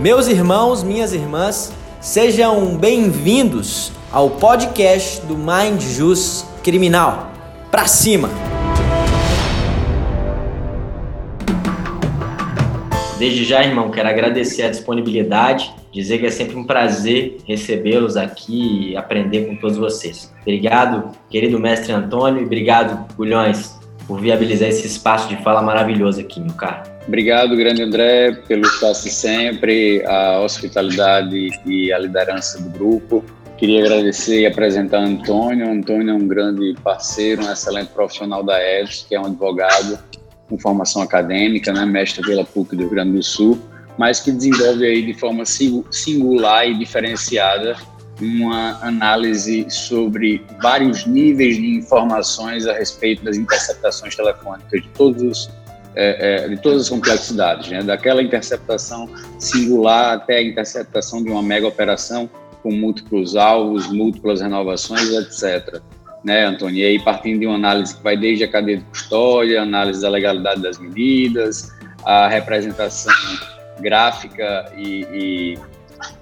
Meus irmãos, minhas irmãs, sejam bem-vindos ao podcast do Mind Jus Criminal. Pra cima! Desde já, irmão, quero agradecer a disponibilidade, dizer que é sempre um prazer recebê-los aqui e aprender com todos vocês. Obrigado, querido mestre Antônio, e obrigado, Gulhões, por viabilizar esse espaço de fala maravilhoso aqui, meu caro. Obrigado, grande André, pelo espaço sempre, a hospitalidade e a liderança do grupo. Queria agradecer e apresentar Antônio. Antônio é um grande parceiro, um excelente profissional da EDS, que é um advogado com formação acadêmica, né, mestre pela PUC do Rio Grande do Sul, mas que desenvolve aí de forma singular e diferenciada uma análise sobre vários níveis de informações a respeito das interceptações telefônicas de todos é, é, de todas as complexidades, né? daquela interceptação singular até a interceptação de uma mega operação com múltiplos alvos, múltiplas renovações, etc né, Antônio? E aí, partindo de uma análise que vai desde a cadeia de custódia, análise da legalidade das medidas, a representação gráfica e, e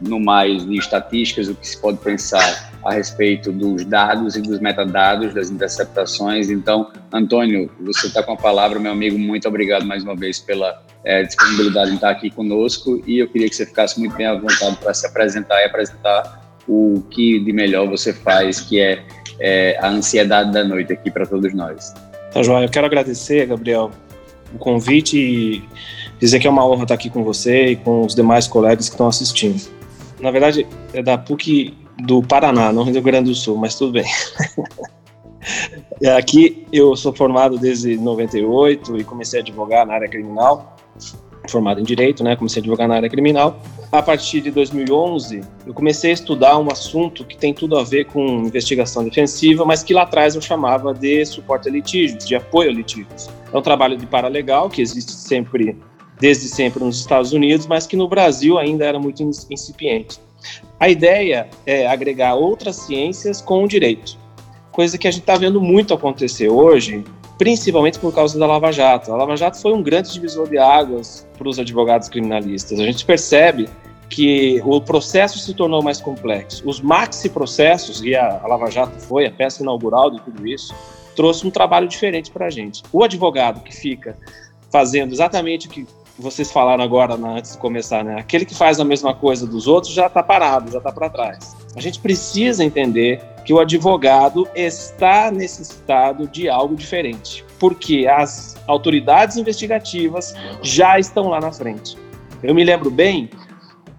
no mais de estatísticas, o que se pode pensar a respeito dos dados e dos metadados das interceptações. Então, Antônio, você está com a palavra, meu amigo, muito obrigado mais uma vez pela é, disponibilidade em estar aqui conosco e eu queria que você ficasse muito bem à vontade para se apresentar e apresentar o que de melhor você faz, que é é, a ansiedade da noite aqui para todos nós. Tá, João, eu quero agradecer, Gabriel, o convite e dizer que é uma honra estar aqui com você e com os demais colegas que estão assistindo. Na verdade, é da PUC do Paraná, não do Rio Grande do Sul, mas tudo bem. aqui eu sou formado desde 98 e comecei a advogar na área criminal formado em direito, né? Comecei a advogar na área criminal. A partir de 2011, eu comecei a estudar um assunto que tem tudo a ver com investigação defensiva, mas que lá atrás eu chamava de suporte a litígios, de apoio a litígios. É um trabalho de paralegal que existe sempre, desde sempre nos Estados Unidos, mas que no Brasil ainda era muito incipiente. A ideia é agregar outras ciências com o direito, coisa que a gente está vendo muito acontecer hoje principalmente por causa da Lava Jato. A Lava Jato foi um grande divisor de águas para os advogados criminalistas. A gente percebe que o processo se tornou mais complexo. Os maxi processos, e a, Lava Jato foi a peça inaugural de tudo isso, trouxe um trabalho diferente para a gente. O advogado que fica fazendo exatamente o que vocês falaram agora antes de começar, né? Aquele que faz a mesma coisa dos outros já está parado, já está para trás. A gente precisa entender que o advogado está necessitado de algo diferente, porque as autoridades investigativas já estão lá na frente. Eu me lembro bem,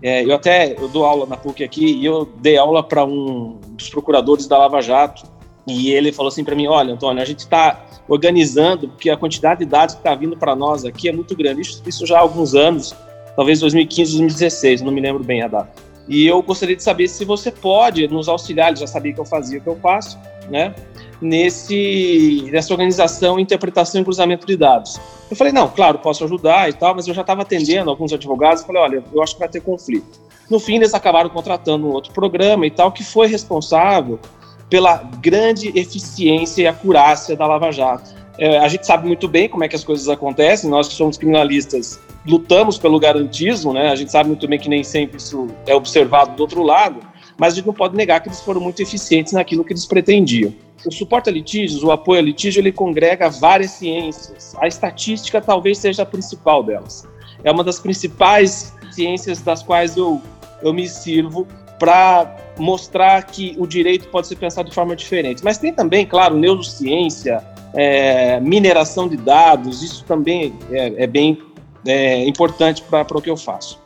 é, eu até eu dou aula na PUC aqui e eu dei aula para um dos procuradores da Lava Jato e ele falou assim para mim, olha, Antônio, a gente está organizando porque a quantidade de dados que está vindo para nós aqui é muito grande. Isso, isso já há alguns anos, talvez 2015, 2016, não me lembro bem a data. E eu gostaria de saber se você pode nos auxiliar, ele já sabia que eu fazia o que eu faço, né? Nesse, nessa organização, interpretação e cruzamento de dados. Eu falei, não, claro, posso ajudar e tal, mas eu já estava atendendo alguns advogados e falei, olha, eu acho que vai ter conflito. No fim, eles acabaram contratando um outro programa e tal, que foi responsável pela grande eficiência e acurácia da Lava Jato. É, a gente sabe muito bem como é que as coisas acontecem, nós que somos criminalistas lutamos pelo garantismo, né? A gente sabe muito bem que nem sempre isso é observado do outro lado, mas a gente não pode negar que eles foram muito eficientes naquilo que eles pretendiam. O suporte a litígios, o apoio a litígio, ele congrega várias ciências. A estatística talvez seja a principal delas. É uma das principais ciências das quais eu, eu me sirvo para mostrar que o direito pode ser pensado de forma diferente. Mas tem também, claro, neurociência, é, mineração de dados, isso também é, é bem é, importante para o que eu faço.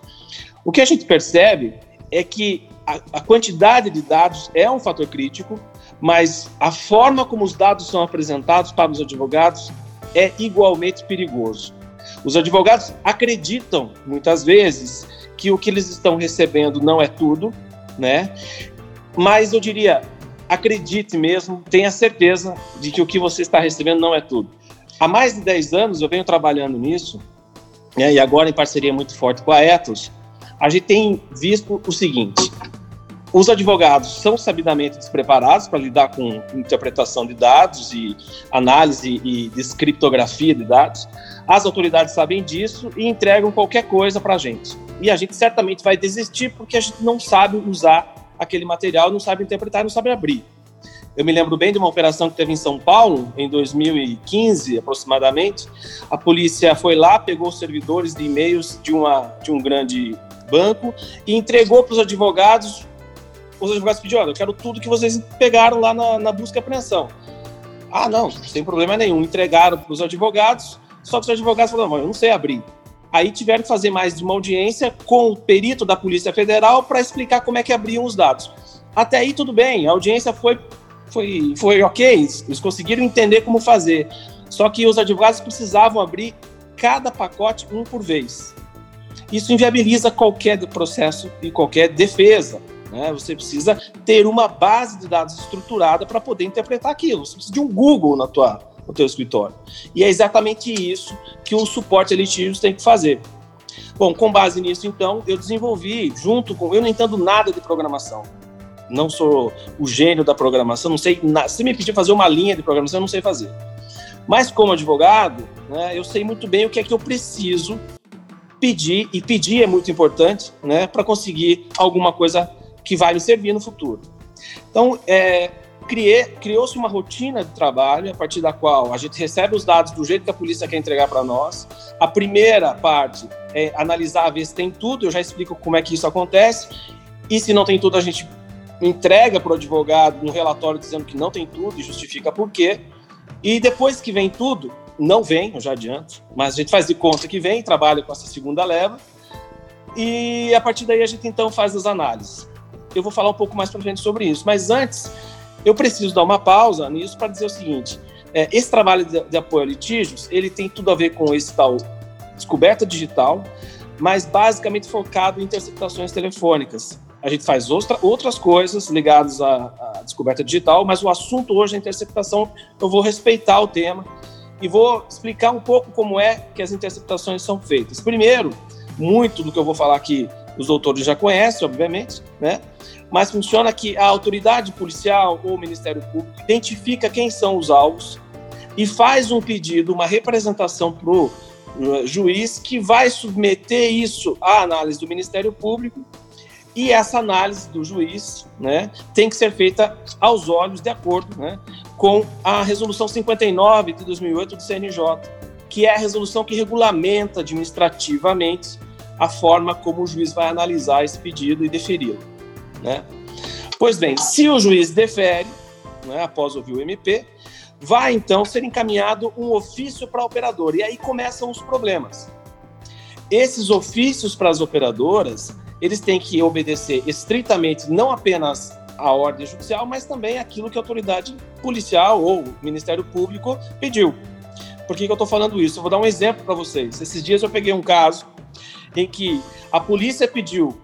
O que a gente percebe é que a, a quantidade de dados é um fator crítico, mas a forma como os dados são apresentados para os advogados é igualmente perigoso. Os advogados acreditam, muitas vezes, que o que eles estão recebendo não é tudo, né? Mas eu diria, acredite mesmo, tenha certeza de que o que você está recebendo não é tudo. Há mais de 10 anos eu venho trabalhando nisso né, e agora em parceria muito forte com a Ethos, a gente tem visto o seguinte: os advogados são sabidamente despreparados para lidar com interpretação de dados e análise e descriptografia de dados. As autoridades sabem disso e entregam qualquer coisa para a gente. E a gente certamente vai desistir porque a gente não sabe usar aquele material, não sabe interpretar, não sabe abrir. Eu me lembro bem de uma operação que teve em São Paulo, em 2015 aproximadamente. A polícia foi lá, pegou os servidores de e-mails de, de um grande banco e entregou para os advogados. Os advogados pediram: Olha, eu quero tudo que vocês pegaram lá na, na busca e apreensão. Ah, não, sem problema nenhum. Entregaram para os advogados, só que os advogados falaram: Eu não sei abrir. Aí tiveram que fazer mais de uma audiência com o perito da Polícia Federal para explicar como é que abriam os dados. Até aí tudo bem, a audiência foi foi, foi ok, eles conseguiram entender como fazer. Só que os advogados precisavam abrir cada pacote um por vez. Isso inviabiliza qualquer processo e qualquer defesa. Né? Você precisa ter uma base de dados estruturada para poder interpretar aquilo. Você precisa de um Google na tua, no teu escritório. E é exatamente isso que o suporte a litígios tem que fazer. Bom, com base nisso, então, eu desenvolvi, junto com. Eu não entendo nada de programação não sou o gênio da programação, não sei nada. Se me pedir fazer uma linha de programação, eu não sei fazer. Mas como advogado, né, eu sei muito bem o que é que eu preciso pedir, e pedir é muito importante, né, para conseguir alguma coisa que vai me servir no futuro. Então, é, criou-se uma rotina de trabalho a partir da qual a gente recebe os dados do jeito que a polícia quer entregar para nós. A primeira parte é analisar, ver se tem tudo, eu já explico como é que isso acontece. E se não tem tudo, a gente entrega para o advogado um relatório dizendo que não tem tudo e justifica por quê. E depois que vem tudo, não vem, eu já adianto, mas a gente faz de conta que vem, trabalha com essa segunda leva, e a partir daí a gente então faz as análises. Eu vou falar um pouco mais para frente sobre isso, mas antes eu preciso dar uma pausa nisso para dizer o seguinte: é, esse trabalho de, de apoio a litígios ele tem tudo a ver com esse tal descoberta digital, mas basicamente focado em interceptações telefônicas a gente faz outra, outras coisas ligadas à, à, descoberta digital, mas o assunto hoje é interceptação. Eu vou respeitar o tema e vou explicar um pouco como é que as interceptações são feitas. Primeiro, muito do que eu vou falar aqui os doutores já conhecem, obviamente, né? Mas funciona que a autoridade policial ou o Ministério Público identifica quem são os alvos e faz um pedido, uma representação para o uh, juiz que vai submeter isso à análise do Ministério Público e essa análise do juiz né, tem que ser feita aos olhos, de acordo né, com a Resolução 59 de 2008 do CNJ, que é a resolução que regulamenta administrativamente a forma como o juiz vai analisar esse pedido e deferi-lo. Né? Pois bem, se o juiz defere, né, após ouvir o MP, vai então ser encaminhado um ofício para a operadora. E aí começam os problemas. Esses ofícios para as operadoras eles têm que obedecer estritamente não apenas a ordem judicial, mas também aquilo que a autoridade policial ou Ministério Público pediu. Por que, que eu estou falando isso? Eu vou dar um exemplo para vocês. Esses dias eu peguei um caso em que a polícia pediu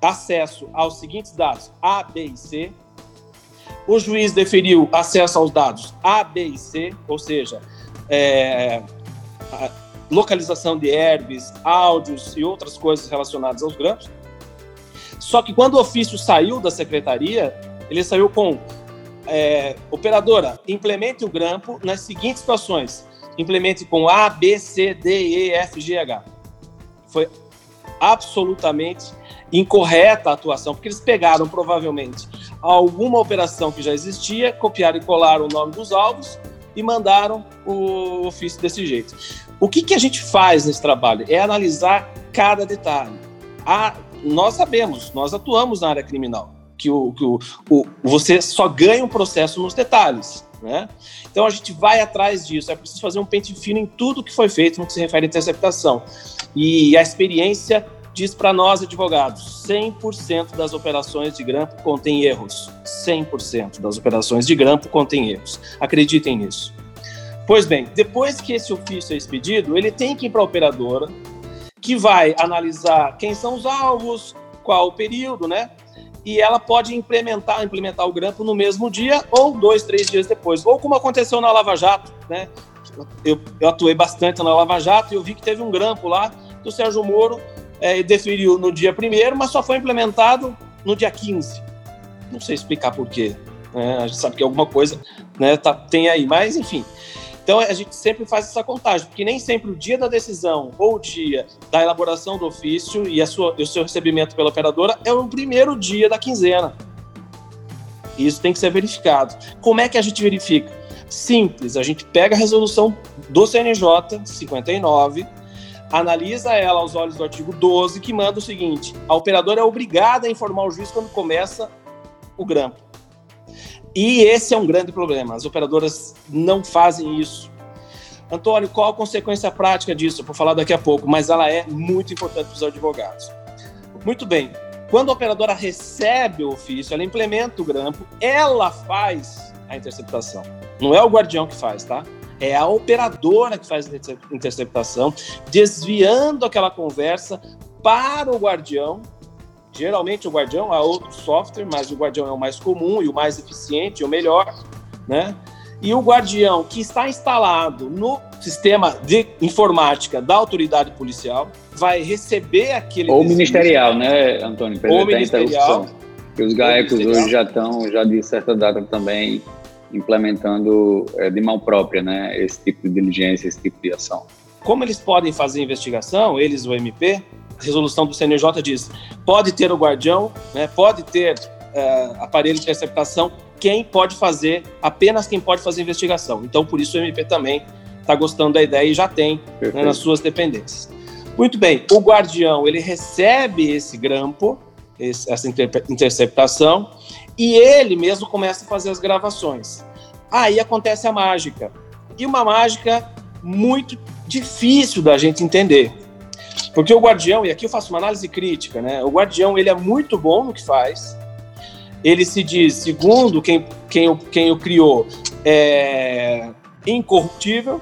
acesso aos seguintes dados A, B e C. O juiz deferiu acesso aos dados A, B e C, ou seja, é, localização de herbes, áudios e outras coisas relacionadas aos grampos. Só que quando o ofício saiu da secretaria, ele saiu com é, operadora, implemente o grampo nas seguintes situações. Implemente com A, B, C, D, E, F, G, H. Foi absolutamente incorreta a atuação, porque eles pegaram provavelmente alguma operação que já existia, copiaram e colaram o nome dos alvos e mandaram o ofício desse jeito. O que, que a gente faz nesse trabalho? É analisar cada detalhe. A, nós sabemos, nós atuamos na área criminal, que, o, que o, o, você só ganha um processo nos detalhes. Né? Então a gente vai atrás disso, é preciso fazer um pente fino em tudo que foi feito no que se refere à interceptação. E a experiência diz para nós, advogados, 100% das operações de grampo contém erros. 100% das operações de grampo contém erros. Acreditem nisso. Pois bem, depois que esse ofício é expedido, ele tem que ir para a operadora, que vai analisar quem são os alvos, qual o período, né? E ela pode implementar, implementar o grampo no mesmo dia ou dois, três dias depois. Ou como aconteceu na Lava Jato, né? Eu, eu atuei bastante na Lava Jato e eu vi que teve um grampo lá do Sérgio Moro é, deferiu no dia primeiro, mas só foi implementado no dia 15. Não sei explicar por quê. Né? A gente sabe que alguma coisa né, tá, tem aí, mas enfim. Então a gente sempre faz essa contagem, porque nem sempre o dia da decisão ou o dia da elaboração do ofício e, sua, e o seu recebimento pela operadora é o primeiro dia da quinzena. Isso tem que ser verificado. Como é que a gente verifica? Simples, a gente pega a resolução do CNJ 59, analisa ela aos olhos do artigo 12, que manda o seguinte: a operadora é obrigada a informar o juiz quando começa o grampo. E esse é um grande problema. As operadoras não fazem isso. Antônio, qual a consequência prática disso? Eu vou falar daqui a pouco, mas ela é muito importante para os advogados. Muito bem. Quando a operadora recebe o ofício, ela implementa o grampo, ela faz a interceptação. Não é o guardião que faz, tá? É a operadora que faz a interceptação, desviando aquela conversa para o guardião Geralmente o Guardião há outro software, mas o Guardião é o mais comum e o mais eficiente, e o melhor, né? E o Guardião que está instalado no sistema de informática da autoridade policial vai receber aquele ou ministerial, né, Antônio? Ou ministerial. Que os GAECos hoje já estão, já de certa data também implementando é, de mão própria, né, esse tipo de diligência, esse tipo de ação. Como eles podem fazer investigação, eles, o MP, resolução do CNJ diz: pode ter o guardião, né, pode ter uh, aparelho de interceptação, quem pode fazer, apenas quem pode fazer investigação. Então, por isso o MP também está gostando da ideia e já tem né, nas suas dependências. Muito bem, o guardião ele recebe esse grampo, esse, essa interceptação, e ele mesmo começa a fazer as gravações. Aí acontece a mágica. E uma mágica muito difícil da gente entender. Porque o Guardião, e aqui eu faço uma análise crítica, né? O Guardião, ele é muito bom no que faz. Ele se diz, segundo quem, quem, quem o criou, é incorruptível,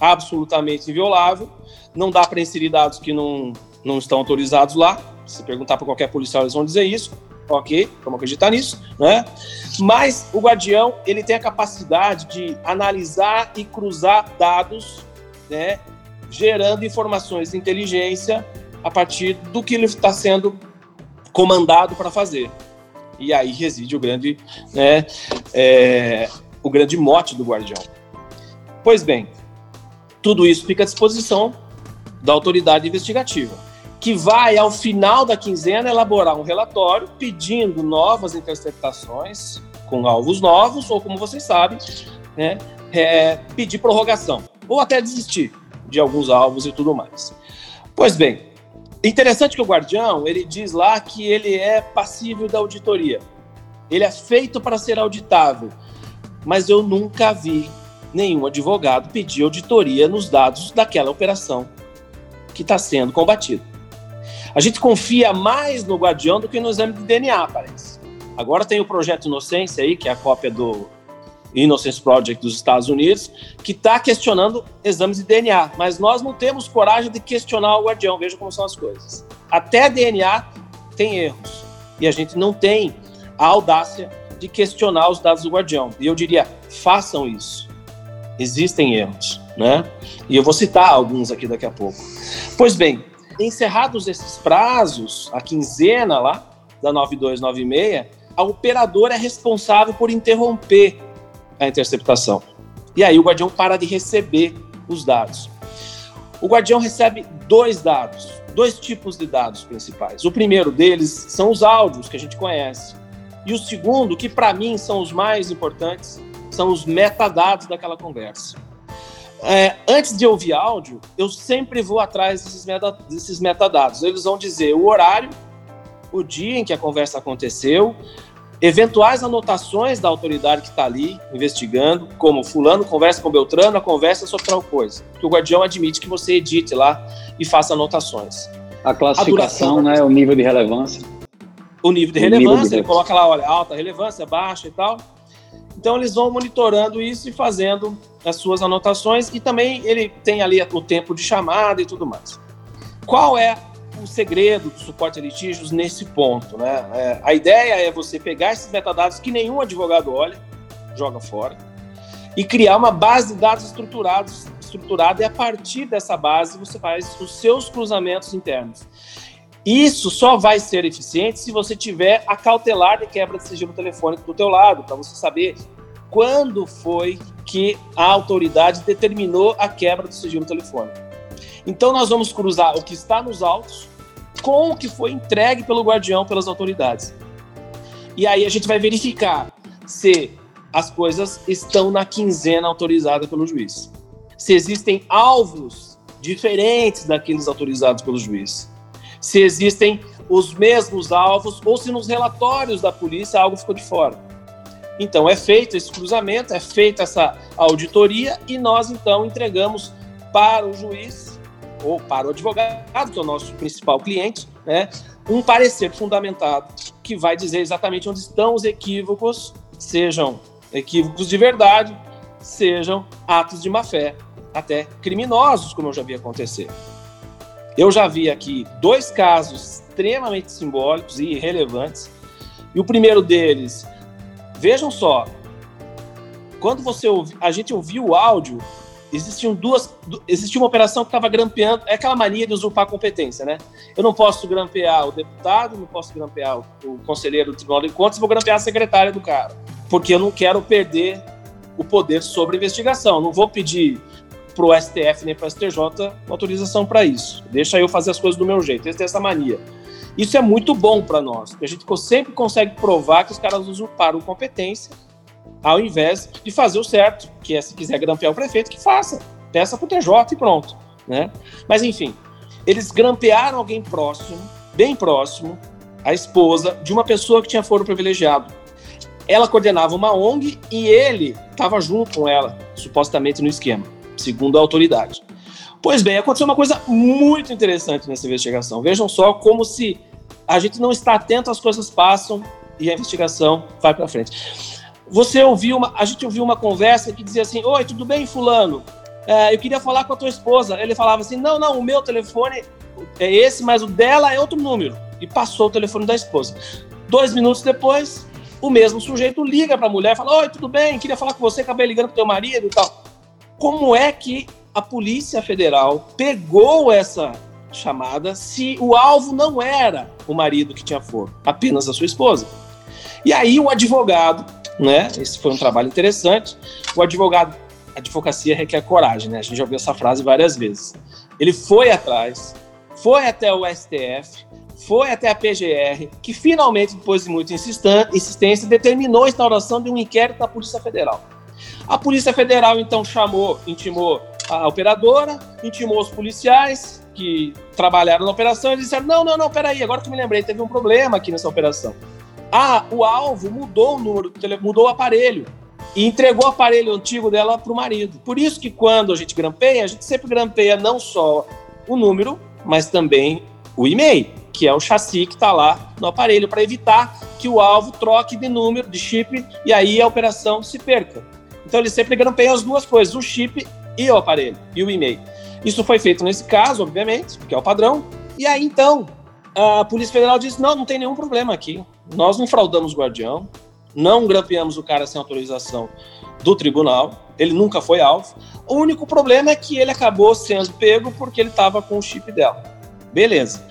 absolutamente inviolável. Não dá para inserir dados que não, não estão autorizados lá. Se perguntar para qualquer policial, eles vão dizer isso. Ok, vamos acreditar nisso, né? Mas o Guardião, ele tem a capacidade de analisar e cruzar dados, né? Gerando informações de inteligência a partir do que ele está sendo comandado para fazer. E aí reside o grande, né, é, o grande mote do guardião. Pois bem, tudo isso fica à disposição da autoridade investigativa, que vai, ao final da quinzena, elaborar um relatório pedindo novas interceptações com alvos novos, ou como vocês sabem, né, é, pedir prorrogação, ou até desistir de alguns alvos e tudo mais. Pois bem, interessante que o guardião, ele diz lá que ele é passível da auditoria. Ele é feito para ser auditável. Mas eu nunca vi nenhum advogado pedir auditoria nos dados daquela operação que está sendo combatida. A gente confia mais no guardião do que no exame de DNA, parece. Agora tem o projeto Inocência aí, que é a cópia do Innocence Project dos Estados Unidos, que está questionando exames de DNA. Mas nós não temos coragem de questionar o guardião. Veja como são as coisas. Até DNA tem erros. E a gente não tem a audácia de questionar os dados do guardião. E eu diria, façam isso. Existem erros, né? E eu vou citar alguns aqui daqui a pouco. Pois bem, encerrados esses prazos, a quinzena lá da 9296, a operadora é responsável por interromper a interceptação. E aí o guardião para de receber os dados. O guardião recebe dois dados, dois tipos de dados principais. O primeiro deles são os áudios que a gente conhece. E o segundo, que para mim são os mais importantes, são os metadados daquela conversa. É, antes de ouvir áudio, eu sempre vou atrás desses, meta, desses metadados. Eles vão dizer o horário, o dia em que a conversa aconteceu, eventuais anotações da autoridade que está ali investigando, como fulano conversa com Beltrano, a conversa é sobre tal coisa. Que o guardião admite que você edite lá e faça anotações. A classificação, a né, o nível de relevância. O nível de o relevância, nível de ele coloca lá, olha, alta relevância, baixa e tal. Então eles vão monitorando isso e fazendo as suas anotações e também ele tem ali o tempo de chamada e tudo mais. Qual é o segredo do suporte a litígios nesse ponto. Né? É, a ideia é você pegar esses metadados que nenhum advogado olha, joga fora, e criar uma base de dados estruturados, estruturada, e a partir dessa base você faz os seus cruzamentos internos. Isso só vai ser eficiente se você tiver a cautelar de quebra de sigilo telefônico do teu lado, para você saber quando foi que a autoridade determinou a quebra do sigilo telefônico. Então nós vamos cruzar o que está nos autos com o que foi entregue pelo guardião pelas autoridades. E aí a gente vai verificar se as coisas estão na quinzena autorizada pelo juiz. Se existem alvos diferentes daqueles autorizados pelo juiz. Se existem os mesmos alvos ou se nos relatórios da polícia algo ficou de fora. Então é feito esse cruzamento, é feita essa auditoria e nós então entregamos para o juiz ou para o advogado, que é o nosso principal cliente, né, um parecer fundamentado que vai dizer exatamente onde estão os equívocos, sejam equívocos de verdade, sejam atos de má fé, até criminosos, como eu já vi acontecer. Eu já vi aqui dois casos extremamente simbólicos e relevantes. E o primeiro deles, vejam só, quando você ouvi, a gente ouviu o áudio, existiam duas, existia uma operação que estava grampeando, é aquela mania de usurpar a competência, né? Eu não posso grampear o deputado, não posso grampear o, conselheiro do Tribunal de Contas, vou grampear a secretária do cara, porque eu não quero perder o poder sobre a investigação. Não vou pedir para o STF nem para o STJ autorização para isso. Deixa eu fazer as coisas do meu jeito. Eles têm essa mania. Isso é muito bom para nós, porque a gente sempre consegue provar que os caras usurparam competência, ao invés de fazer o certo, que é se quiser grampear o prefeito, que faça. Peça para o TJ e pronto. Né? Mas enfim, eles grampearam alguém próximo, bem próximo, a esposa de uma pessoa que tinha foro privilegiado. Ela coordenava uma ONG e ele estava junto com ela, supostamente no esquema, segundo a autoridade. Pois bem, aconteceu uma coisa muito interessante nessa investigação. Vejam só como se a gente não está atento, as coisas passam e a investigação vai para frente. Você ouviu uma, a gente ouviu uma conversa que dizia assim: Oi, tudo bem, fulano? É, eu queria falar com a tua esposa. Ele falava assim: Não, não, o meu telefone é esse, mas o dela é outro número. E passou o telefone da esposa. Dois minutos depois, o mesmo sujeito liga para a mulher, fala: Oi, tudo bem? Queria falar com você, acabei ligando para teu marido e tal. Como é que a Polícia Federal pegou essa chamada se o alvo não era o marido que tinha foro, apenas a sua esposa. E aí o advogado, né? Esse foi um trabalho interessante. O advogado, a advocacia requer coragem, né? A gente já ouviu essa frase várias vezes. Ele foi atrás, foi até o STF, foi até a PGR, que finalmente, depois de muita insistência, determinou a instauração de um inquérito da Polícia Federal. A Polícia Federal então chamou, intimou a operadora, intimou os policiais que trabalharam na operação e disseram: não, não, não, peraí, agora que me lembrei, teve um problema aqui nessa operação. Ah, o alvo mudou o número, mudou o aparelho e entregou o aparelho antigo dela para o marido. Por isso que quando a gente grampeia, a gente sempre grampeia não só o número, mas também o e-mail, que é o chassi que está lá no aparelho, para evitar que o alvo troque de número, de chip, e aí a operação se perca. Então eles sempre grampeiam as duas coisas, o chip e o aparelho, e o e-mail. Isso foi feito nesse caso, obviamente, porque é o padrão. E aí, então, a Polícia Federal disse: não, não tem nenhum problema aqui. Nós não fraudamos o guardião, não grampeamos o cara sem autorização do tribunal, ele nunca foi alvo. O único problema é que ele acabou sendo pego porque ele estava com o chip dela. Beleza.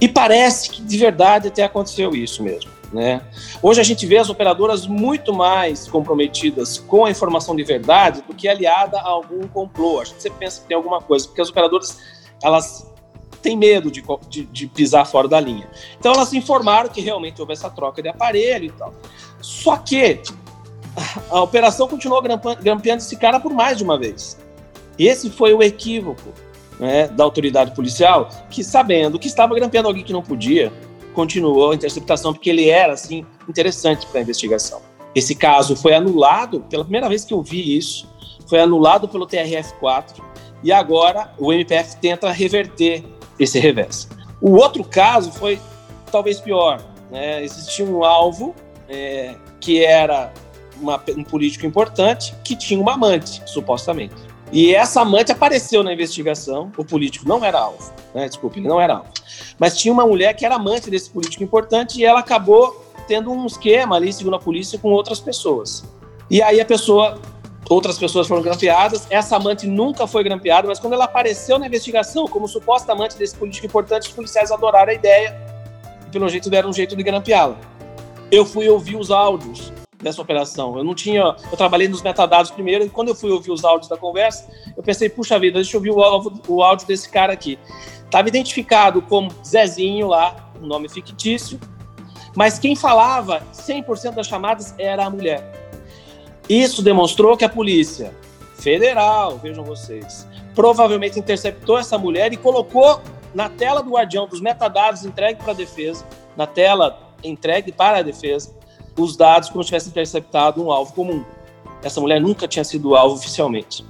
E parece que de verdade até aconteceu isso mesmo. Né? Hoje a gente vê as operadoras muito mais comprometidas com a informação de verdade do que aliada a algum complô. A gente sempre pensa que tem alguma coisa, porque as operadoras elas têm medo de, de, de pisar fora da linha. Então elas informaram que realmente houve essa troca de aparelho e tal. Só que a operação continuou grampeando esse cara por mais de uma vez. Esse foi o equívoco né, da autoridade policial, que sabendo que estava grampeando alguém que não podia, continuou a interceptação porque ele era assim interessante para a investigação. Esse caso foi anulado, pela primeira vez que eu vi isso, foi anulado pelo TRF4 e agora o MPF tenta reverter esse revés. O outro caso foi talvez pior. Né? Existia um alvo é, que era uma, um político importante que tinha uma amante, supostamente. E essa amante apareceu na investigação, o político não era alvo, né? desculpe, ele não era alvo. Mas tinha uma mulher que era amante desse político importante e ela acabou tendo um esquema ali, segundo a polícia, com outras pessoas. E aí a pessoa, outras pessoas foram grampeadas, essa amante nunca foi grampeada, mas quando ela apareceu na investigação como suposta amante desse político importante, os policiais adoraram a ideia e pelo jeito deram um jeito de grampeá-la. Eu fui ouvir os áudios dessa operação. Eu não tinha. Eu trabalhei nos metadados primeiro, e quando eu fui ouvir os áudios da conversa, eu pensei, puxa vida, deixa eu ouvir o, áudio desse cara aqui. Estava identificado como Zezinho lá, um nome fictício, mas quem falava 100% das chamadas era a mulher. Isso demonstrou que a polícia federal, vejam vocês, provavelmente interceptou essa mulher e colocou na tela do guardião dos metadados entregue para a defesa, na tela entregue para a defesa, os dados como se tivesse interceptado um alvo comum. Essa mulher nunca tinha sido alvo oficialmente.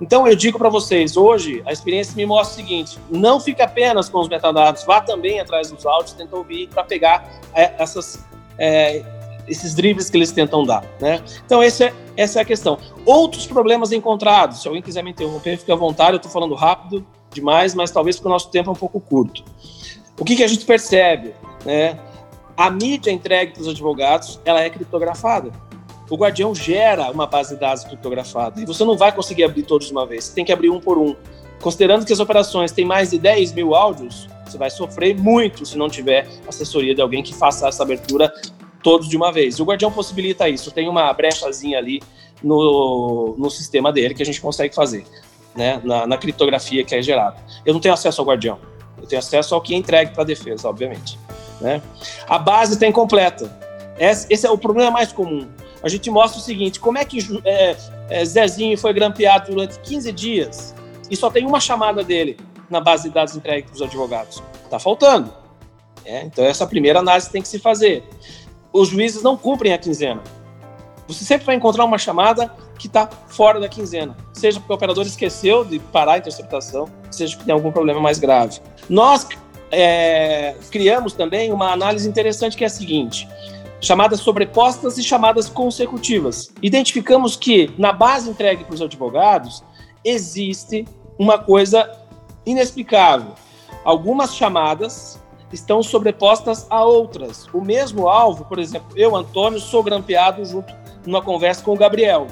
Então eu digo para vocês, hoje a experiência me mostra o seguinte: não fique apenas com os metadados, vá também atrás dos áudios, tenta ouvir para pegar é, essas, é, esses dribles que eles tentam dar. Né? Então esse é, essa é a questão. Outros problemas encontrados, se alguém quiser me interromper, fique à vontade, eu estou falando rápido demais, mas talvez porque o nosso tempo é um pouco curto. O que, que a gente percebe? Né? A mídia entregue para os advogados, ela é criptografada. O Guardião gera uma base de dados criptografada e você não vai conseguir abrir todos de uma vez, você tem que abrir um por um. Considerando que as operações têm mais de 10 mil áudios, você vai sofrer muito se não tiver assessoria de alguém que faça essa abertura todos de uma vez. E o Guardião possibilita isso, tem uma brechazinha ali no, no sistema dele que a gente consegue fazer, né, na, na criptografia que é gerada. Eu não tenho acesso ao Guardião, eu tenho acesso ao que é entregue para a defesa, obviamente. Né? A base está incompleta. Esse, é o problema mais comum. A gente mostra o seguinte: como é que é, é, Zezinho foi grampeado durante 15 dias e só tem uma chamada dele na base de dados entregue para os advogados? Está faltando. É, então, essa primeira análise tem que se fazer. Os juízes não cumprem a quinzena. Você sempre vai encontrar uma chamada que está fora da quinzena, seja porque o operador esqueceu de parar a interceptação, seja porque tem algum problema mais grave. Nós é, criamos também uma análise interessante que é a seguinte: chamadas sobrepostas e chamadas consecutivas. Identificamos que na base entregue para os advogados existe uma coisa inexplicável. Algumas chamadas estão sobrepostas a outras. O mesmo alvo, por exemplo, eu, Antônio, sou grampeado junto numa conversa com o Gabriel.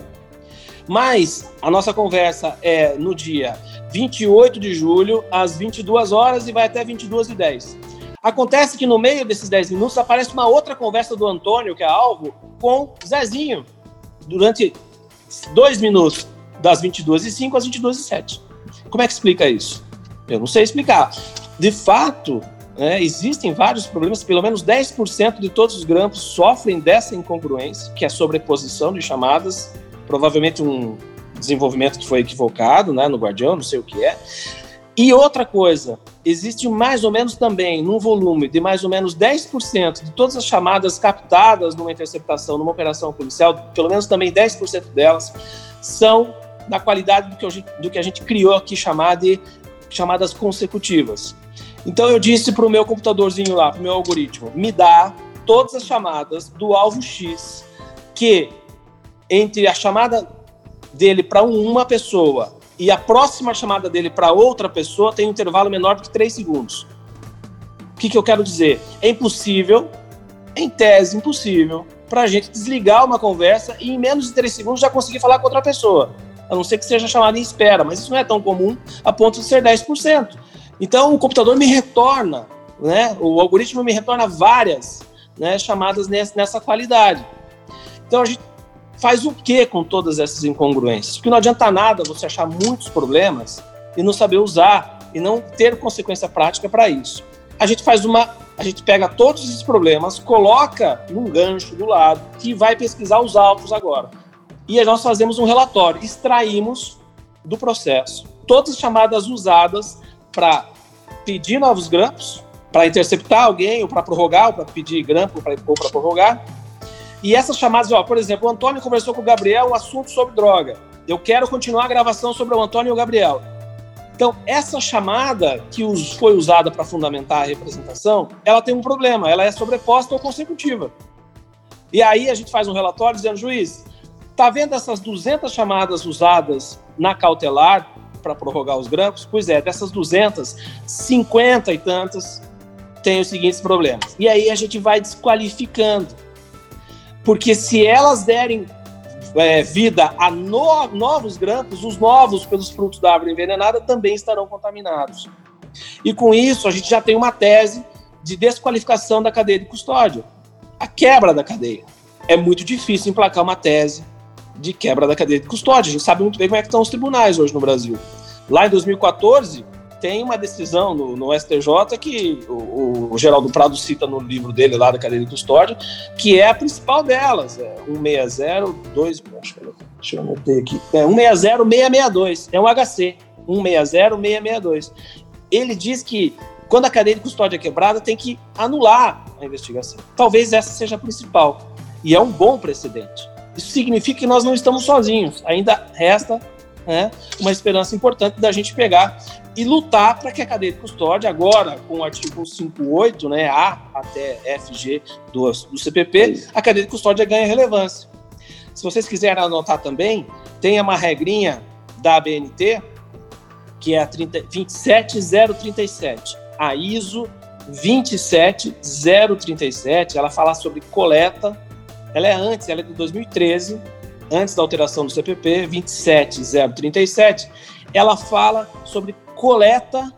Mas a nossa conversa é no dia 28 de julho, às 22 horas e vai até 22 e 10. Acontece que no meio desses 10 minutos aparece uma outra conversa do Antônio, que é alvo, com Zezinho, durante dois minutos, das 22 e 5 às 22 e 7. Como é que explica isso? Eu não sei explicar. De fato, né, existem vários problemas, pelo menos 10% de todos os grampos sofrem dessa incongruência, que é a sobreposição de chamadas, provavelmente um desenvolvimento que foi equivocado né, no Guardião, não sei o que é. E outra coisa, existe mais ou menos também, num volume de mais ou menos 10% de todas as chamadas captadas numa interceptação, numa operação policial, pelo menos também 10% delas, são da qualidade do que, gente, do que a gente criou aqui chamar de chamadas consecutivas. Então eu disse para o meu computadorzinho lá, para o meu algoritmo, me dá todas as chamadas do alvo X que entre a chamada dele para uma pessoa e a próxima chamada dele para outra pessoa tem um intervalo menor do que 3 segundos. O que, que eu quero dizer? É impossível, em tese, impossível, para a gente desligar uma conversa e em menos de 3 segundos já conseguir falar com outra pessoa. A não ser que seja chamada em espera, mas isso não é tão comum a ponto de ser 10%. Então o computador me retorna, né? o algoritmo me retorna várias né, chamadas nessa qualidade. Então a gente faz o que com todas essas incongruências? Porque não adianta nada você achar muitos problemas e não saber usar e não ter consequência prática para isso. A gente faz uma, a gente pega todos esses problemas, coloca num gancho do lado e vai pesquisar os autos agora. E nós fazemos um relatório, extraímos do processo todas as chamadas usadas para pedir novos grampos, para interceptar alguém, ou para prorrogar, ou para pedir grampo, ou para prorrogar, e essas chamadas, ó, por exemplo, o Antônio conversou com o Gabriel um assunto sobre droga. Eu quero continuar a gravação sobre o Antônio e o Gabriel. Então, essa chamada que foi usada para fundamentar a representação, ela tem um problema, ela é sobreposta ou consecutiva. E aí a gente faz um relatório dizendo, juiz, tá vendo essas 200 chamadas usadas na cautelar para prorrogar os grampos? Pois é, dessas 200, 50 e tantas têm os seguintes problemas. E aí a gente vai desqualificando porque se elas derem é, vida a no, novos grampos, os novos pelos frutos da árvore envenenada também estarão contaminados. E com isso, a gente já tem uma tese de desqualificação da cadeia de custódia, a quebra da cadeia. é muito difícil emplacar uma tese de quebra da cadeia de custódia. A gente sabe muito bem como é que estão os tribunais hoje no Brasil. Lá em 2014, tem uma decisão no, no STJ que o, o, Geraldo Prado cita no livro dele lá da cadeia de custódia, que é a principal delas, é 160, 2, deixa eu anotar aqui, é 160, 662, é um HC, 160, 662. Ele diz que quando a cadeia de custódia é quebrada, tem que anular a investigação. Talvez essa seja a principal. E é um bom precedente. Isso significa que nós não estamos sozinhos. Ainda resta né, uma esperança importante da gente pegar e lutar para que a cadeia de custódia, agora com o artigo 58, né, A até FG do, do CPP, a cadeia de custódia ganha relevância. Se vocês quiserem anotar também, tem uma regrinha da ABNT, que é a 30, 27037, a ISO 27037, ela fala sobre coleta, ela é antes, ela é de 2013, antes da alteração do CPP, 27037, ela fala sobre coleta,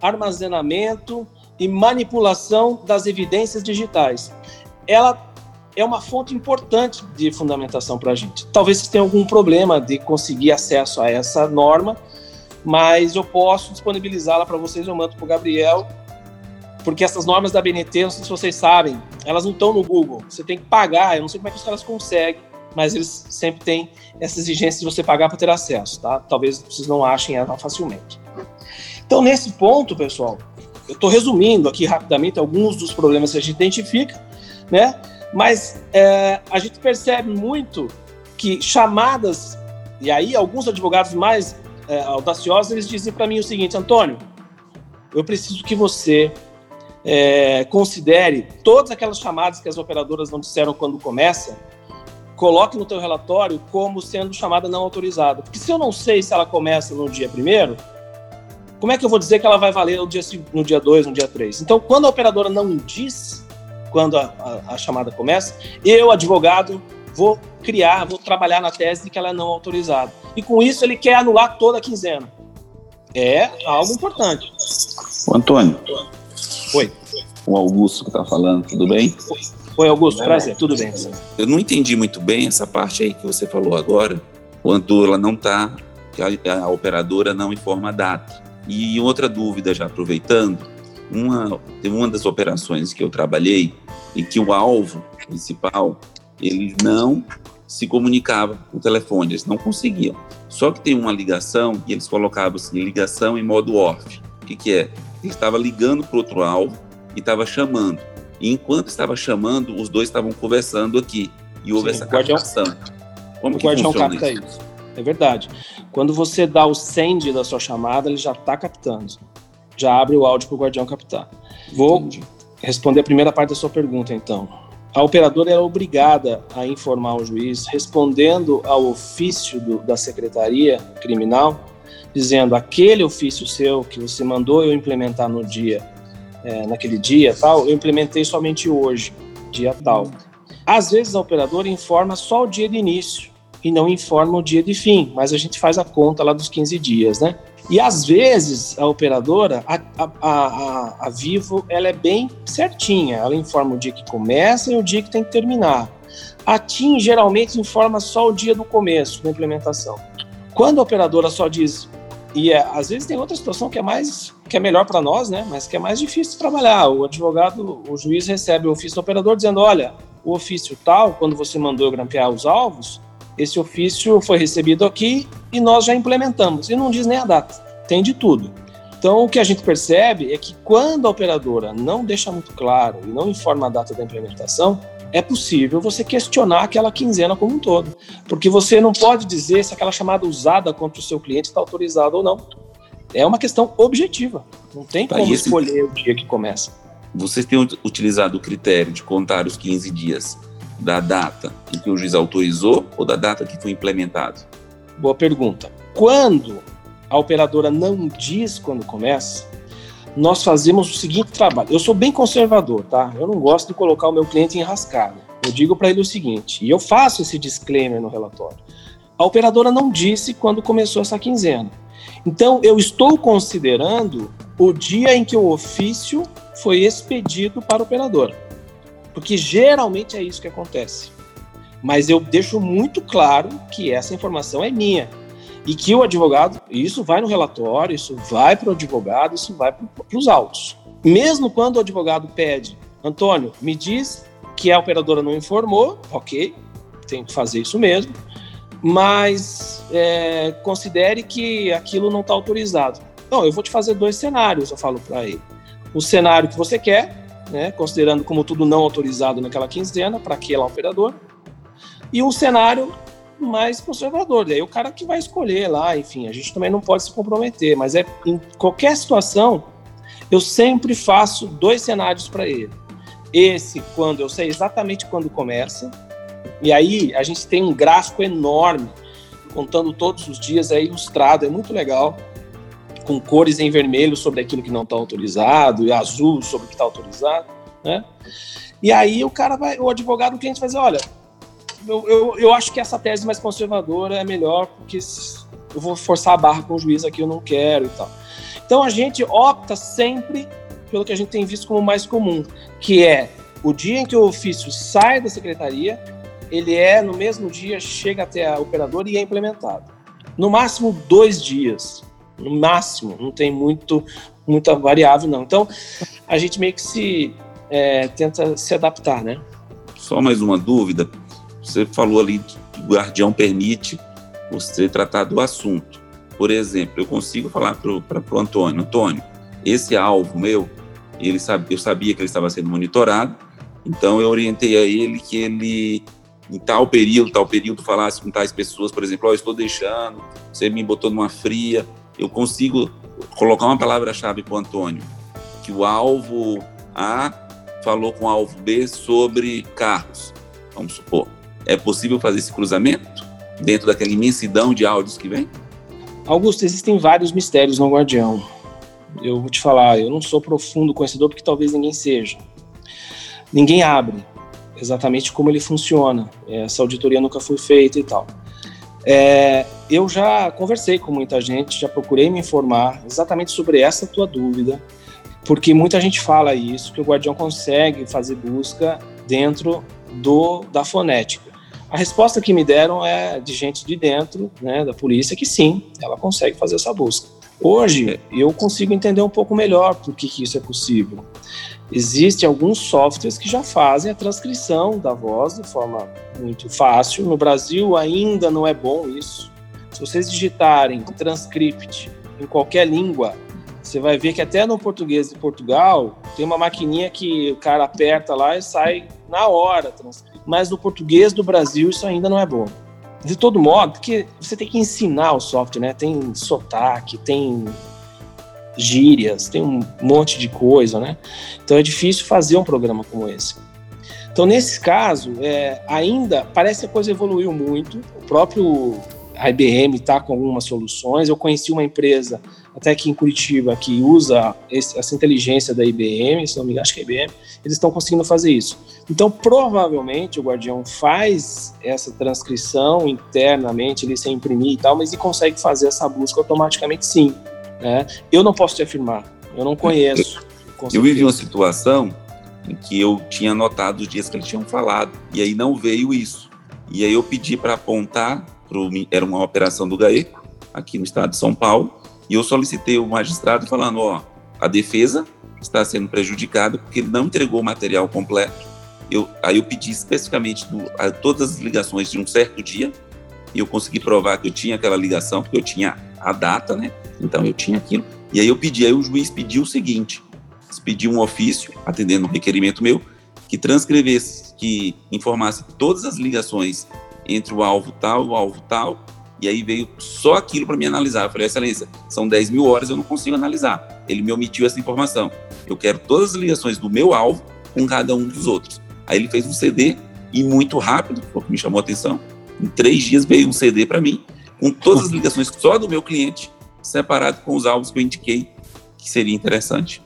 armazenamento e manipulação das evidências digitais. Ela é uma fonte importante de fundamentação para a gente. Talvez vocês tenham algum problema de conseguir acesso a essa norma, mas eu posso disponibilizá-la para vocês, eu mando para o Gabriel, porque essas normas da BNT, não sei se vocês sabem, elas não estão no Google, você tem que pagar, eu não sei como é que os caras conseguem, mas eles sempre têm essa exigência de você pagar para ter acesso, tá? Talvez vocês não achem ela facilmente. Então, nesse ponto, pessoal, eu estou resumindo aqui rapidamente alguns dos problemas que a gente identifica, né? Mas é, a gente percebe muito que chamadas, e aí alguns advogados mais é, audaciosos, eles dizem para mim o seguinte, Antônio, eu preciso que você é, considere todas aquelas chamadas que as operadoras não disseram quando começa, coloque no teu relatório como sendo chamada não autorizada. Porque se eu não sei se ela começa no dia primeiro, como é que eu vou dizer que ela vai valer no dia 2, no dia dois, no dia 3? Então, quando a operadora não diz quando a, a, a, chamada começa, eu, advogado, vou criar, vou trabalhar na tese de que ela é não autorizada. E com isso ele quer anular toda a quinzena. É algo importante. Antônio. Oi. O Augusto que está falando, tudo bem? Oi, Augusto, prazer, tudo bem. Eu não entendi muito bem essa parte aí que você falou agora, quando ela não está, a, a operadora não informa a data. E outra dúvida, já aproveitando, uma, uma das operações que eu trabalhei e que o alvo principal, ele não se comunicava por telefone, eles não conseguiam. Só que tem uma ligação e eles colocavam assim, ligação em modo off. O que, que é? Ele estava ligando para outro alvo e estava chamando. E enquanto estava chamando, os dois estavam conversando aqui. E houve Sim, essa captação. Como o que guardião capta isso? isso? É verdade. Quando você dá o send da sua chamada, ele já está captando. Já abre o áudio para o guardião captar. Vou Entendi. responder a primeira parte da sua pergunta, então. A operadora é obrigada a informar o juiz, respondendo ao ofício do, da secretaria criminal, dizendo aquele ofício seu que você mandou eu implementar no dia, é, naquele dia tal, eu implementei somente hoje, dia tal. Às vezes a operadora informa só o dia de início, e não informa o dia de fim, mas a gente faz a conta lá dos 15 dias, né? E às vezes a operadora, a, a, a, a, Vivo, ela é bem certinha, ela informa o dia que começa e o dia que tem que terminar. A TIM geralmente informa só o dia do começo da implementação. Quando a operadora só diz, e é, às vezes tem outra situação que é mais que é melhor para nós, né? Mas que é mais difícil de trabalhar. O advogado, o juiz recebe o ofício do operador dizendo, olha, o ofício tal, quando você mandou grampear os alvos, esse ofício foi recebido aqui e nós já implementamos. E não diz nem a data, tem de tudo. Então, o que a gente percebe é que quando a operadora não deixa muito claro e não informa a data da implementação, é possível você questionar aquela quinzena como um todo. Porque você não pode dizer se aquela chamada usada contra o seu cliente está autorizada ou não. É uma questão objetiva. Não tem tá, como esse... escolher o dia que começa. Vocês têm utilizado o critério de contar os 15 dias da data em que o juiz autorizou ou da data que foi implementado? Boa pergunta. Quando a operadora não diz quando começa, nós fazemos o seguinte trabalho. Eu sou bem conservador, tá? Eu não gosto de colocar o meu cliente em rascada. Eu digo para ele o seguinte, e eu faço esse disclaimer no relatório. A operadora não disse quando começou essa quinzena. Então, eu estou considerando o dia em que o ofício foi expedido para a operadora. Porque geralmente é isso que acontece. Mas eu deixo muito claro que essa informação é minha e que o advogado, isso vai no relatório, isso vai para o advogado, isso vai para os autos. Mesmo quando o advogado pede, Antônio, me diz que a operadora não informou, ok, tem que fazer isso mesmo, mas é, considere que aquilo não está autorizado. Então, eu vou te fazer dois cenários, eu falo para ele. O cenário que você quer, né, considerando como tudo não autorizado naquela quinzena para aquela operadora, e um cenário mais conservador. Daí o cara que vai escolher lá, enfim, a gente também não pode se comprometer, mas é em qualquer situação, eu sempre faço dois cenários para ele. Esse, quando eu sei exatamente quando começa, e aí a gente tem um gráfico enorme, contando todos os dias, é ilustrado, é muito legal, com cores em vermelho sobre aquilo que não está autorizado, e azul sobre o que está autorizado, né? E aí o cara vai, o advogado, o cliente vai dizer, olha, eu, eu, eu acho que essa tese mais conservadora é melhor, porque eu vou forçar a barra com o juiz aqui, eu não quero e tal. Então a gente opta sempre pelo que a gente tem visto como mais comum, que é o dia em que o ofício sai da secretaria, ele é no mesmo dia, chega até a operadora e é implementado. No máximo dois dias, no máximo, não tem muito muita variável não. Então a gente meio que se é, tenta se adaptar, né? Só mais uma dúvida. Você falou ali que o guardião permite você tratar do assunto. Por exemplo, eu consigo falar para o Antônio, Antônio, esse alvo meu, ele sabe, eu sabia que ele estava sendo monitorado, então eu orientei a ele que ele em tal período, tal período falasse com tais pessoas, por exemplo, oh, eu estou deixando, você me botou numa fria, eu consigo colocar uma palavra-chave para o Antônio, que o alvo A falou com o alvo B sobre carros, vamos supor. É possível fazer esse cruzamento dentro daquela imensidão de áudios que vem? Augusto, existem vários mistérios no Guardião. Eu vou te falar, eu não sou profundo conhecedor porque talvez ninguém seja. Ninguém abre exatamente como ele funciona. Essa auditoria nunca foi feita e tal. É, eu já conversei com muita gente, já procurei me informar exatamente sobre essa tua dúvida, porque muita gente fala isso, que o Guardião consegue fazer busca dentro do da fonética. A resposta que me deram é de gente de dentro, né, da polícia, que sim, ela consegue fazer essa busca. Hoje, eu consigo entender um pouco melhor por que, que isso é possível. Existem alguns softwares que já fazem a transcrição da voz de forma muito fácil. No Brasil, ainda não é bom isso. Se vocês digitarem transcript em qualquer língua, você vai ver que até no português de Portugal tem uma maquininha que o cara aperta lá e sai na hora transcrito. Mas no português do Brasil isso ainda não é bom. De todo modo, porque você tem que ensinar o software, né? Tem sotaque, tem gírias, tem um monte de coisa, né? Então é difícil fazer um programa como esse. Então, nesse caso, é, ainda parece que a coisa evoluiu muito. O próprio IBM está com algumas soluções. Eu conheci uma empresa até aqui em Curitiba, que usa esse, essa inteligência da IBM, se não me engano, acho que é IBM, eles estão conseguindo fazer isso. Então, provavelmente, o Guardião faz essa transcrição internamente, ele sem imprimir e tal, mas ele consegue fazer essa busca automaticamente sim. Né? Eu não posso te afirmar, eu não conheço. Eu vivi uma situação em que eu tinha notado os dias que eles tinham falado, e aí não veio isso. E aí eu pedi para apontar, pro, era uma operação do GAECO, aqui no estado de São Paulo, e eu solicitei o magistrado falando, ó, a defesa está sendo prejudicada porque ele não entregou o material completo. Eu, aí eu pedi especificamente do, a, todas as ligações de um certo dia e eu consegui provar que eu tinha aquela ligação porque eu tinha a data, né? Então eu tinha aquilo. E aí eu pedi, aí o juiz pediu o seguinte, pediu um ofício, atendendo um requerimento meu, que transcrevesse, que informasse todas as ligações entre o alvo tal e o alvo tal e aí veio só aquilo para me analisar. Eu falei, excelência, são 10 mil horas, eu não consigo analisar. Ele me omitiu essa informação. Eu quero todas as ligações do meu alvo com cada um dos outros. Aí ele fez um CD e muito rápido, foi o que me chamou a atenção. Em três dias veio um CD para mim, com todas as ligações só do meu cliente, separado com os alvos que eu indiquei que seria interessante.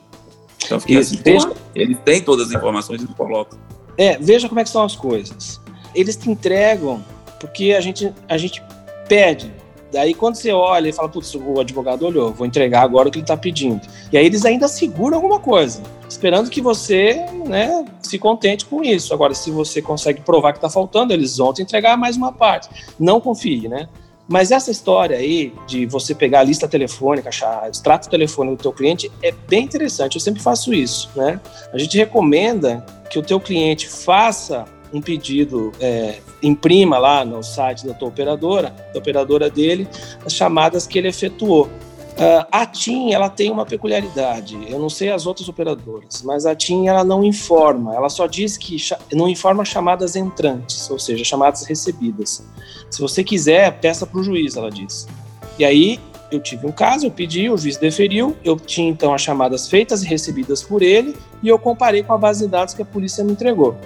Então fiquei assim, veja, ele tem todas as informações e coloca. É, veja como é que são as coisas. Eles te entregam porque a gente, a gente pede Daí quando você olha e fala, putz, o advogado olhou, vou entregar agora o que ele está pedindo. E aí eles ainda seguram alguma coisa, esperando que você né, se contente com isso. Agora, se você consegue provar que está faltando, eles vão te entregar mais uma parte. Não confie, né? Mas essa história aí de você pegar a lista telefônica, achar extrato telefônico do teu cliente é bem interessante. Eu sempre faço isso, né? A gente recomenda que o teu cliente faça um pedido, é, imprima lá no site da tua operadora, da operadora dele, as chamadas que ele efetuou. Uh, a TIM ela tem uma peculiaridade. Eu não sei as outras operadoras, mas a TIM ela não informa. Ela só diz que não informa chamadas entrantes, ou seja, chamadas recebidas. Se você quiser, peça para o juiz, ela diz. E aí eu tive um caso, eu pedi, o juiz deferiu, eu tinha então as chamadas feitas e recebidas por ele e eu comparei com a base de dados que a polícia me entregou.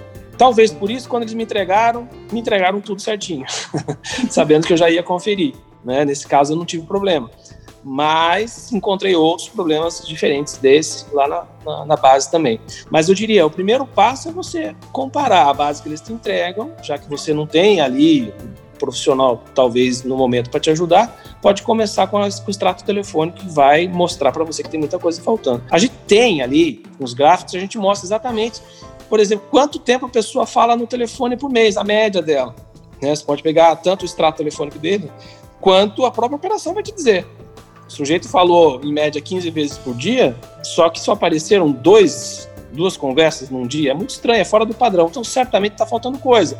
Talvez por isso, quando eles me entregaram, me entregaram tudo certinho, sabendo que eu já ia conferir. Né? Nesse caso, eu não tive problema. Mas encontrei outros problemas diferentes desse lá na, na, na, base também. Mas eu diria, o primeiro passo é você comparar a base que eles te entregam, já que você não tem ali um profissional, talvez no momento, para te ajudar, pode começar com, com o extrato telefônico que vai mostrar para você que tem muita coisa faltando. A gente tem ali, nos gráficos, a gente mostra exatamente por exemplo, quanto tempo a pessoa fala no telefone por mês, a média dela. Né? Você pode pegar tanto o extrato telefônico dele, quanto a própria operação vai te dizer. O sujeito falou, em média, 15 vezes por dia, só que só apareceram dois, duas conversas num dia. É muito estranho, é fora do padrão. Então, certamente está faltando coisa.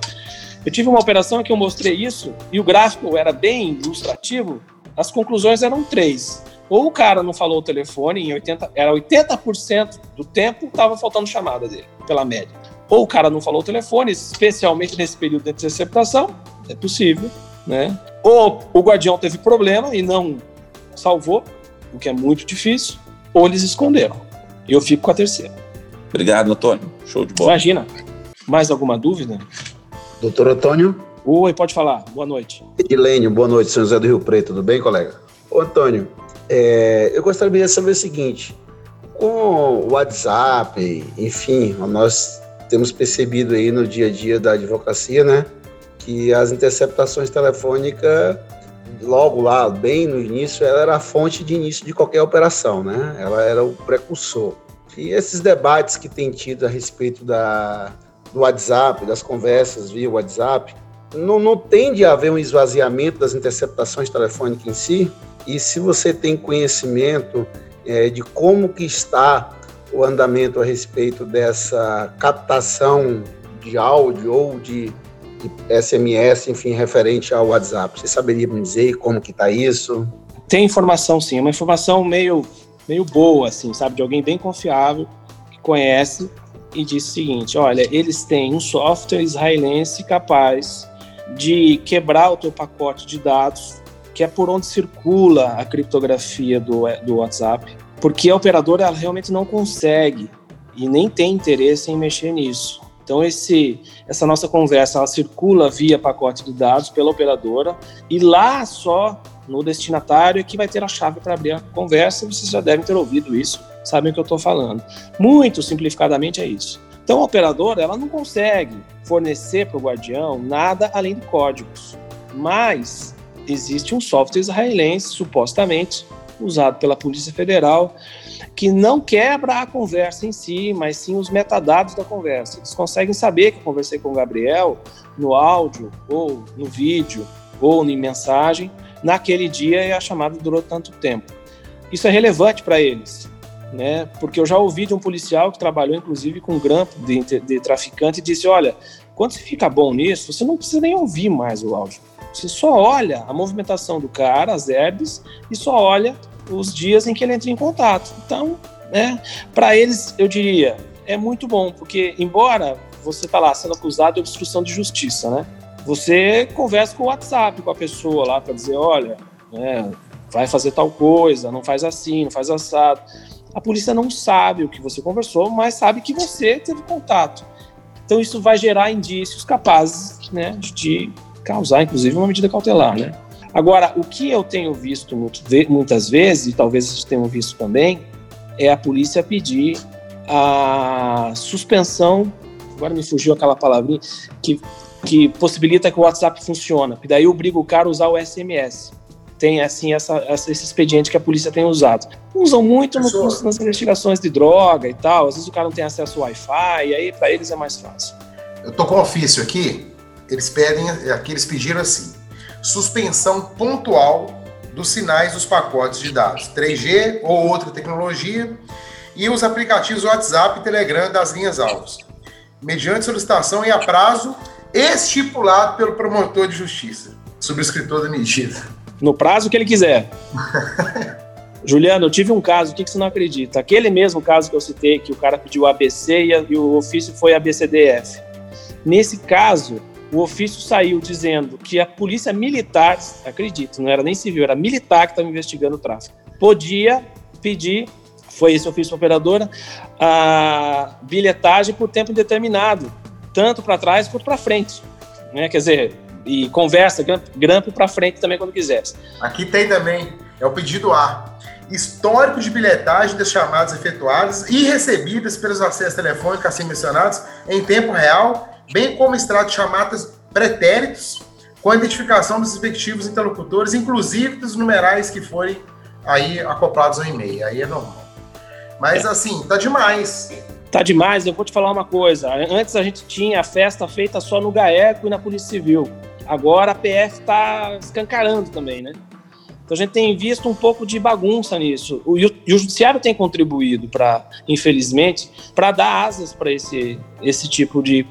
Eu tive uma operação em que eu mostrei isso e o gráfico era bem ilustrativo. As conclusões eram três ou o cara não falou o telefone, em 80, era 80% do tempo estava faltando chamada dele, pela média. Ou o cara não falou o telefone, especialmente nesse período de interceptação, é possível, né? Ou o guardião teve problema e não salvou, o que é muito difícil, ou eles esconderam. Eu fico com a terceira. Obrigado, Antônio. Show de bola. Imagina. Mais alguma dúvida? Doutor Antônio? Oi, pode falar. Boa noite. Edilênio, boa noite, São José do Rio Preto. Tudo bem, colega? Ô, Antônio, é, eu gostaria de saber o seguinte: com o WhatsApp, enfim, nós temos percebido aí no dia a dia da advocacia, né, que as interceptações telefônicas, logo lá, bem no início, ela era a fonte de início de qualquer operação, né? Ela era o precursor. E esses debates que tem tido a respeito da, do WhatsApp, das conversas via WhatsApp, não, não tende a haver um esvaziamento das interceptações telefônicas em si? E se você tem conhecimento é, de como que está o andamento a respeito dessa captação de áudio ou de, de SMS, enfim, referente ao WhatsApp, você saberia me dizer como que está isso? Tem informação sim, é uma informação meio, meio boa, assim, sabe, de alguém bem confiável, que conhece e diz o seguinte, olha, eles têm um software israelense capaz de quebrar o teu pacote de dados que é por onde circula a criptografia do, do WhatsApp, porque a operadora ela realmente não consegue e nem tem interesse em mexer nisso. Então esse, essa nossa conversa ela circula via pacote de dados pela operadora e lá só no destinatário é que vai ter a chave para abrir a conversa. Vocês já devem ter ouvido isso, sabem o que eu estou falando. Muito simplificadamente é isso. Então a operadora ela não consegue fornecer para o guardião nada além de códigos, mas existe um software israelense, supostamente, usado pela Polícia Federal, que não quebra a conversa em si, mas sim os metadados da conversa. Eles conseguem saber que eu conversei com o Gabriel no áudio, ou no vídeo, ou em mensagem, naquele dia e a chamada durou tanto tempo. Isso é relevante para eles, né? Porque eu já ouvi de um policial que trabalhou, inclusive, com um grampo de, de traficante e disse: olha, quando você fica bom nisso, você não precisa nem ouvir mais o áudio você só olha a movimentação do cara, as herbes, e só olha os dias em que ele entra em contato. Então, né, para eles, eu diria, é muito bom, porque embora você tá lá sendo acusado de obstrução de justiça, né? Você conversa com o WhatsApp com a pessoa lá para dizer, olha, né, vai fazer tal coisa, não faz assim, não faz assado. A polícia não sabe o que você conversou, mas sabe que você teve contato. Então isso vai gerar indícios capazes né, de causar, inclusive, uma medida cautelar, né? Agora, o que eu tenho visto muitas vezes, e talvez vocês tenham visto também, é a polícia pedir a suspensão, agora me fugiu aquela palavrinha, que, que possibilita que o WhatsApp funcione, e daí obriga o cara a usar o SMS. Tem assim essa, essa, esse expediente que a polícia tem usado. Usam muito no, nas investigações de droga e tal. Às vezes o cara não tem acesso ao Wi-Fi, e aí para eles é mais fácil. Eu tô com um ofício aqui. Eles pedem, aqui eles pediram assim: suspensão pontual dos sinais dos pacotes de dados, 3G ou outra tecnologia, e os aplicativos WhatsApp e Telegram das linhas alvos, mediante solicitação e a prazo estipulado pelo promotor de justiça, subscritor da medida. No prazo que ele quiser. Juliano, eu tive um caso, o que, que você não acredita? Aquele mesmo caso que eu citei, que o cara pediu ABC e, o ofício foi ABCDF. Nesse caso, o ofício saiu dizendo que a polícia militar, acredito, não era nem civil, era militar que estava investigando o tráfico, podia pedir, foi esse ofício operadora, a bilhetagem por tempo indeterminado, tanto para trás quanto para frente. Né? Quer dizer, e conversa, grampo para frente também quando quisesse. Aqui tem também, é o pedido A. Histórico de bilhetagem das chamadas efetuadas e recebidas pelos acessos telefônicos assim mencionados em tempo real, bem como extrato de chamadas pretéritos com a identificação dos respectivos interlocutores, inclusive dos numerais que forem aí acoplados ao e-mail. Aí é normal. Mas é. assim, tá demais. Tá demais, eu vou te falar uma coisa. Antes a gente tinha a festa feita só no GAECO e na Polícia Civil. Agora a PF está escancarando também, né? Então a gente tem visto um pouco de bagunça nisso. O, e, o, e o judiciário tem contribuído para, infelizmente, para dar asas para esse, esse tipo de,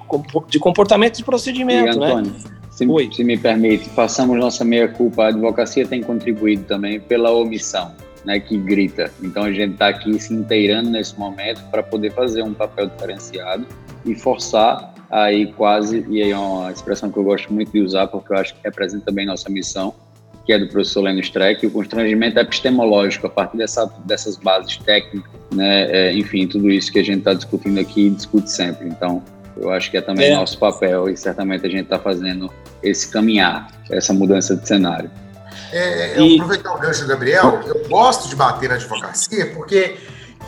de comportamento de procedimento, e, né? Antônio, né? Se, se me permite, façamos nossa meia-culpa. A advocacia tem contribuído também pela omissão né, que grita. Então a gente está aqui se inteirando nesse momento para poder fazer um papel diferenciado e forçar aí quase, e aí é uma expressão que eu gosto muito de usar porque eu acho que representa bem nossa missão, que é do professor Leno Streck, o constrangimento epistemológico a partir dessa, dessas bases técnicas, né, é, enfim, tudo isso que a gente está discutindo aqui discute sempre. Então, eu acho que é também é. nosso papel e certamente a gente está fazendo esse caminhar, essa mudança de cenário. É, é, e... aproveitar o gancho do Gabriel, eu gosto de bater na advocacia, porque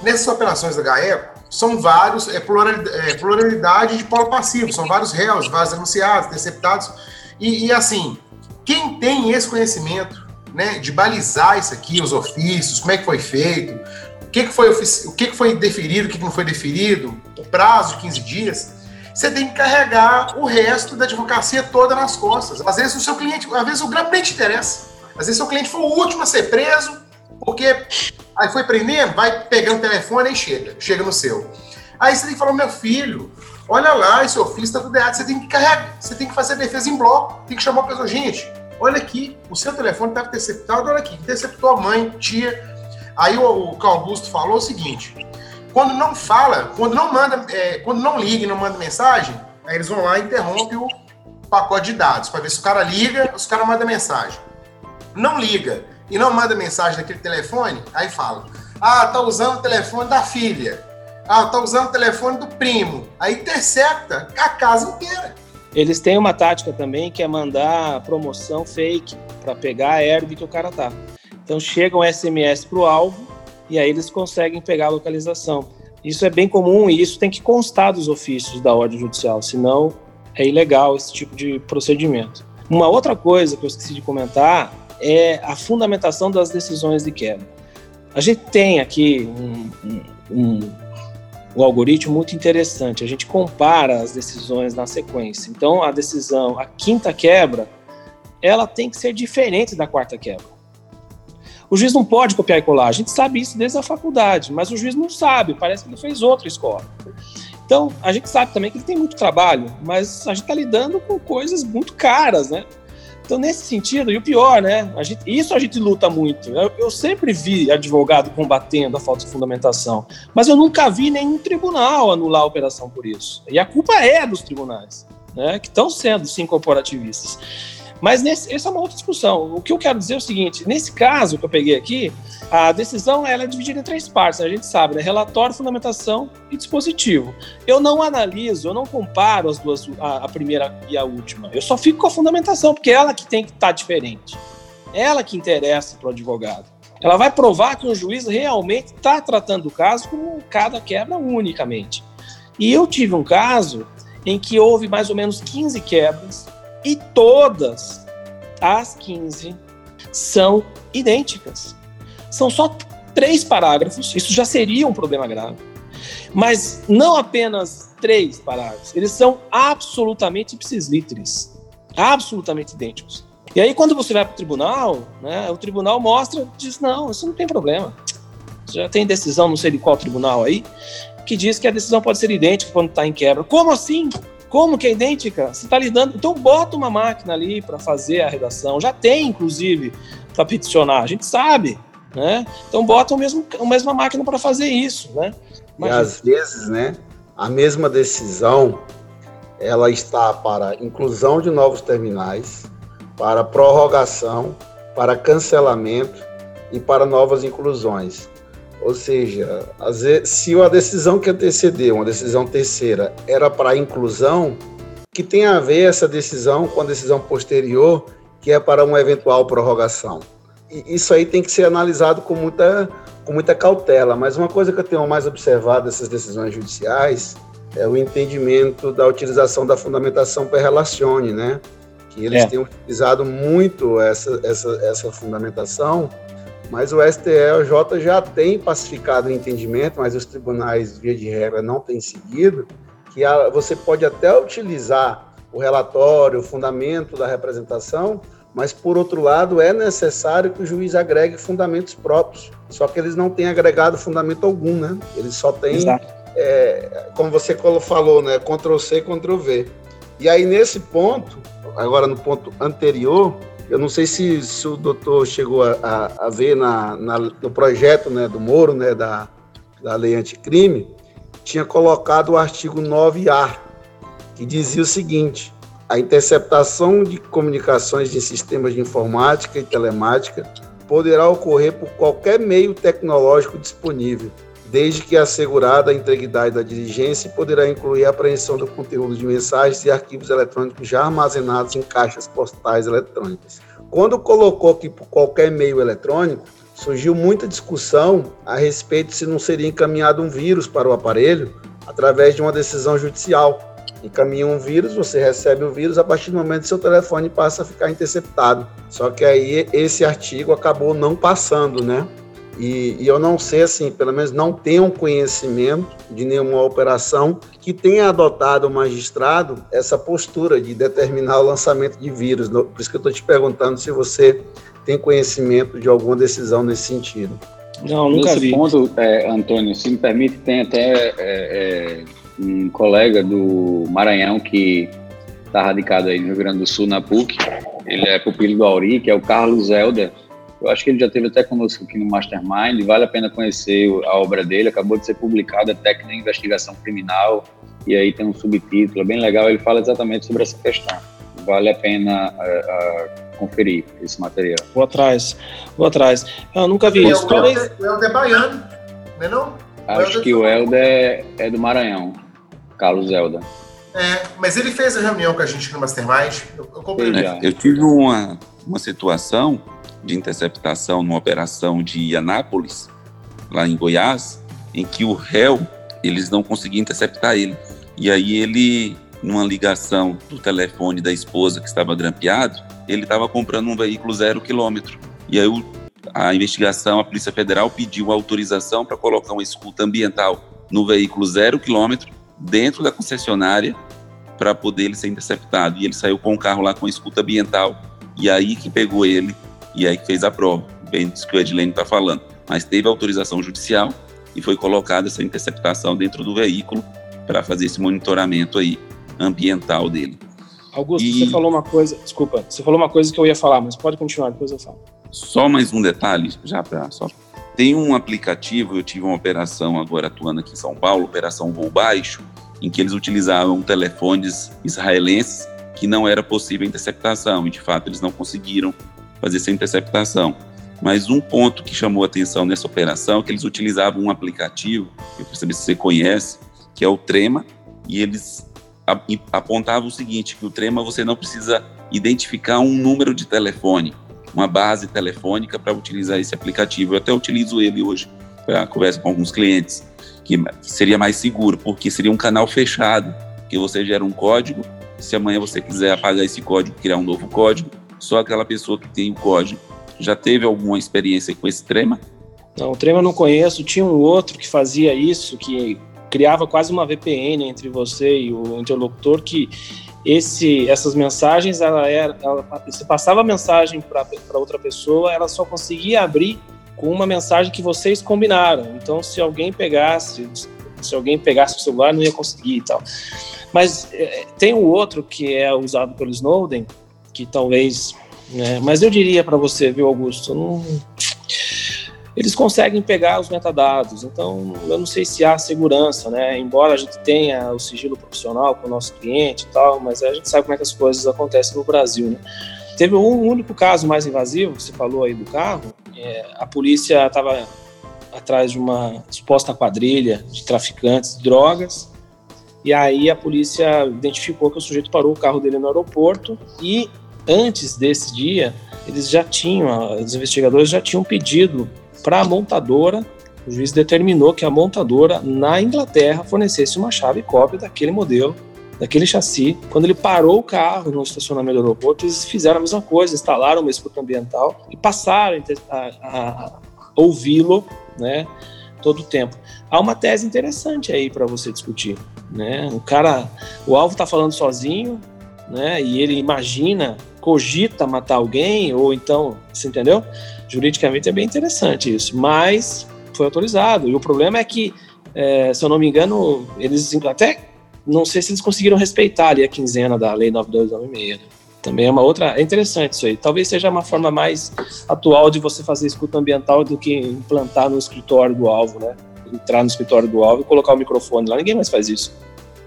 nessas operações da GAECO são vários, é pluralidade, é pluralidade de polo passivo, são vários réus, vários anunciados, interceptados, e, e, assim, quem tem esse conhecimento, né, de balizar isso aqui, os ofícios, como é que foi feito, o que, que, foi, o que, que foi deferido, o que, que não foi deferido, o prazo de 15 dias, você tem que carregar o resto da advocacia toda nas costas. Às vezes o seu cliente, às vezes o grande nem te interessa. Às vezes seu cliente foi o último a ser preso, porque aí foi prendendo, vai pegando o telefone e chega, chega no seu. Aí você tem que falar, meu filho, olha lá, esse ofício está tudo errado, você tem que carregar, você tem que fazer defesa em bloco, tem que chamar a pessoa, gente, olha aqui, o seu telefone estava interceptado, olha aqui, interceptou a mãe, tia. Aí o, o Augusto falou o seguinte, quando não fala, quando não manda, é, quando não liga e não manda mensagem, aí eles vão lá e interrompem o pacote de dados, para ver se o cara liga se o cara manda mensagem não liga e não manda mensagem naquele telefone, aí fala: ah, tá usando o telefone da filha. Ah, tá usando o telefone do primo. Aí intercepta a casa inteira. Eles têm uma tática também que é mandar promoção fake para pegar a herb que o cara tá. Então chega um SMS pro alvo e aí eles conseguem pegar a localização. Isso é bem comum e isso tem que constar dos ofícios da ordem judicial, senão é ilegal esse tipo de procedimento. Uma outra coisa que eu esqueci de comentar é a fundamentação das decisões de quebra. A gente tem aqui um, um, um, algoritmo muito interessante. A gente compara as decisões na sequência. Então, a decisão, a quinta quebra, ela tem que ser diferente da quarta quebra. O juiz não pode copiar e colar. A gente sabe isso desde a faculdade, mas o juiz não sabe. Parece que ele fez outra escola. Então, a gente sabe também que ele tem muito trabalho, mas a gente está lidando com coisas muito caras, né? Então, nesse sentido, e o pior, né? A gente, isso a gente luta muito. Eu, eu, sempre vi advogado combatendo a falta de fundamentação, mas eu nunca vi nenhum tribunal anular a operação por isso. E a culpa é dos tribunais, né? Que estão sendo, sim, corporativistas. Mas nesse, essa é uma outra discussão. O que eu quero dizer é o seguinte: nesse caso que eu peguei aqui, a decisão ela é dividida em três partes, a gente sabe, né? Relatório, fundamentação e dispositivo. Eu não analiso, eu não comparo as duas, a, a primeira e a última. Eu só fico com a fundamentação, porque é ela que tem que estar tá diferente. É ela que interessa para o advogado. Ela vai provar que o juiz realmente está tratando o caso como cada quebra unicamente. E eu tive um caso em que houve mais ou menos 15 quebras e todas as 15 são idênticas. São só três parágrafos, isso já seria um problema grave. Mas não apenas três parágrafos, eles são absolutamente ipsis literis, absolutamente idênticos. E aí, quando você vai para o tribunal, né, o tribunal mostra, diz: não, isso não tem problema. Já tem decisão, não sei de qual tribunal aí, que diz que a decisão pode ser idêntica quando está em quebra. Como assim? Como que é idêntica? Você está lidando. Então, bota uma máquina ali para fazer a redação. Já tem, inclusive, para peticionar. A gente sabe. Né? Então, bota o mesmo, a mesma máquina para fazer isso. Né? E às vezes, né, a mesma decisão ela está para inclusão de novos terminais, para prorrogação, para cancelamento e para novas inclusões. Ou seja, se a decisão que antecedeu, uma decisão terceira, era para inclusão, que tem a ver essa decisão com a decisão posterior, que é para uma eventual prorrogação. E isso aí tem que ser analisado com muita, com muita cautela. Mas uma coisa que eu tenho mais observado dessas decisões judiciais é o entendimento da utilização da fundamentação per relacione, né? Que eles é. têm utilizado muito essa, essa, essa fundamentação mas o STJ já tem pacificado o entendimento, mas os tribunais, via de regra, não têm seguido, que a, você pode até utilizar o relatório, o fundamento da representação, mas, por outro lado, é necessário que o juiz agregue fundamentos próprios. Só que eles não têm agregado fundamento algum, né? Eles só têm, é, como você falou, né? Ctrl-C, Ctrl-V. E aí, nesse ponto, agora no ponto anterior, eu não sei se, se o doutor chegou a, a, a ver na, na, no projeto né, do Moro, né, da, da lei anticrime, tinha colocado o artigo 9A, que dizia o seguinte: a interceptação de comunicações de sistemas de informática e telemática poderá ocorrer por qualquer meio tecnológico disponível, desde que assegurada a integridade da diligência e poderá incluir a apreensão do conteúdo de mensagens e arquivos eletrônicos já armazenados em caixas postais eletrônicas. Quando colocou que por qualquer meio eletrônico, surgiu muita discussão a respeito se não seria encaminhado um vírus para o aparelho através de uma decisão judicial. Encaminha um vírus, você recebe o vírus, a partir do momento seu telefone passa a ficar interceptado. Só que aí esse artigo acabou não passando, né? E, e, eu não sei, assim, pelo menos não tenho conhecimento de nenhuma operação que tenha adotado o magistrado essa postura de determinar o lançamento de vírus. Por isso que eu estou te perguntando se você tem conhecimento de alguma decisão nesse sentido. Não, nunca Nesse vi. ponto, é, Antônio, se me permite, tem até é, é, um colega do Maranhão que está radicado aí no Rio Grande do Sul, na PUC. Ele é pupilo do Auri, que é o Carlos Helder eu acho que ele já teve até conosco aqui no Mastermind, vale a pena conhecer a obra dele, acabou de ser publicada, Técnica de Investigação Criminal, e aí tem um subtítulo, é bem legal, ele fala exatamente sobre essa questão. Vale a pena uh, uh, conferir esse material. Vou atrás, vou atrás. Eu nunca vi isso. O Helder, é baiano, não é não? Acho que o Helder é do Maranhão, Carlos Helder. É, mas ele fez a reunião com a gente no Mastermind. Eu, eu, é, eu tive uma, uma situação de interceptação numa operação de Anápolis, lá em Goiás, em que o réu, eles não conseguiam interceptar ele. E aí ele, numa ligação do telefone da esposa que estava grampeado, ele estava comprando um veículo zero quilômetro. E aí o, a investigação, a Polícia Federal pediu autorização para colocar uma escuta ambiental no veículo zero quilômetro dentro da concessionária para poder ele ser interceptado. E ele saiu com o carro lá com escuta ambiental. E aí que pegou ele e aí fez a prova, bem disso que o Edilene está falando. Mas teve autorização judicial e foi colocada essa interceptação dentro do veículo para fazer esse monitoramento aí ambiental dele. Augusto, e... você falou uma coisa, desculpa, você falou uma coisa que eu ia falar, mas pode continuar, depois eu falo. Só mais um detalhe, já para só tem um aplicativo, eu tive uma operação agora atuando aqui em São Paulo, operação voo baixo, em que eles utilizavam telefones israelenses que não era possível interceptação, e de fato eles não conseguiram fazer essa interceptação. Mas um ponto que chamou atenção nessa operação é que eles utilizavam um aplicativo, eu quero saber se você conhece, que é o Trema, e eles apontavam o seguinte, que o Trema você não precisa identificar um número de telefone, uma base telefônica para utilizar esse aplicativo. Eu até utilizo ele hoje para conversa com alguns clientes, que seria mais seguro, porque seria um canal fechado, que você gera um código, se amanhã você quiser apagar esse código, criar um novo código, só aquela pessoa que tem o código já teve alguma experiência com esse trema? Não, o trema eu não conheço. Tinha um outro que fazia isso, que criava quase uma VPN entre você e o interlocutor, que esse, essas mensagens, ela era, ela, você passava a mensagem para outra pessoa, ela só conseguia abrir com uma mensagem que vocês combinaram. Então, se alguém pegasse, se alguém pegasse o celular, não ia conseguir e tal. Mas é, tem o outro que é usado pelo Snowden, que talvez, né, mas eu diria para você, viu, Augusto, não eles conseguem pegar os metadados. Então, eu não sei se há segurança, né? Embora a gente tenha o sigilo profissional com o nosso cliente e tal, mas a gente sabe como é que as coisas acontecem no Brasil, né? Teve um único caso mais invasivo, você falou aí do carro. É, a polícia estava atrás de uma suposta quadrilha de traficantes de drogas. E aí a polícia identificou que o sujeito parou o carro dele no aeroporto e antes desse dia eles já tinham, os investigadores já tinham pedido para a montadora, o juiz determinou que a montadora na Inglaterra fornecesse uma chave cópia daquele modelo, daquele chassi. Quando ele parou o carro no estacionamento do aeroporto, eles fizeram a mesma coisa, instalaram uma escuta ambiental e passaram a, a, a ouvi-lo, né, todo o tempo. Há uma tese interessante aí para você discutir, né? O cara, o alvo está falando sozinho, né? E ele imagina, cogita matar alguém ou então, você entendeu? Juridicamente é bem interessante isso, mas foi autorizado. E o problema é que, é, se eu não me engano, eles até não sei se eles conseguiram respeitar ali a quinzena da Lei 9296. Né? Também é uma outra. É interessante isso aí. Talvez seja uma forma mais atual de você fazer escuta ambiental do que implantar no escritório do alvo, né? Entrar no escritório do alvo e colocar o microfone lá. Ninguém mais faz isso.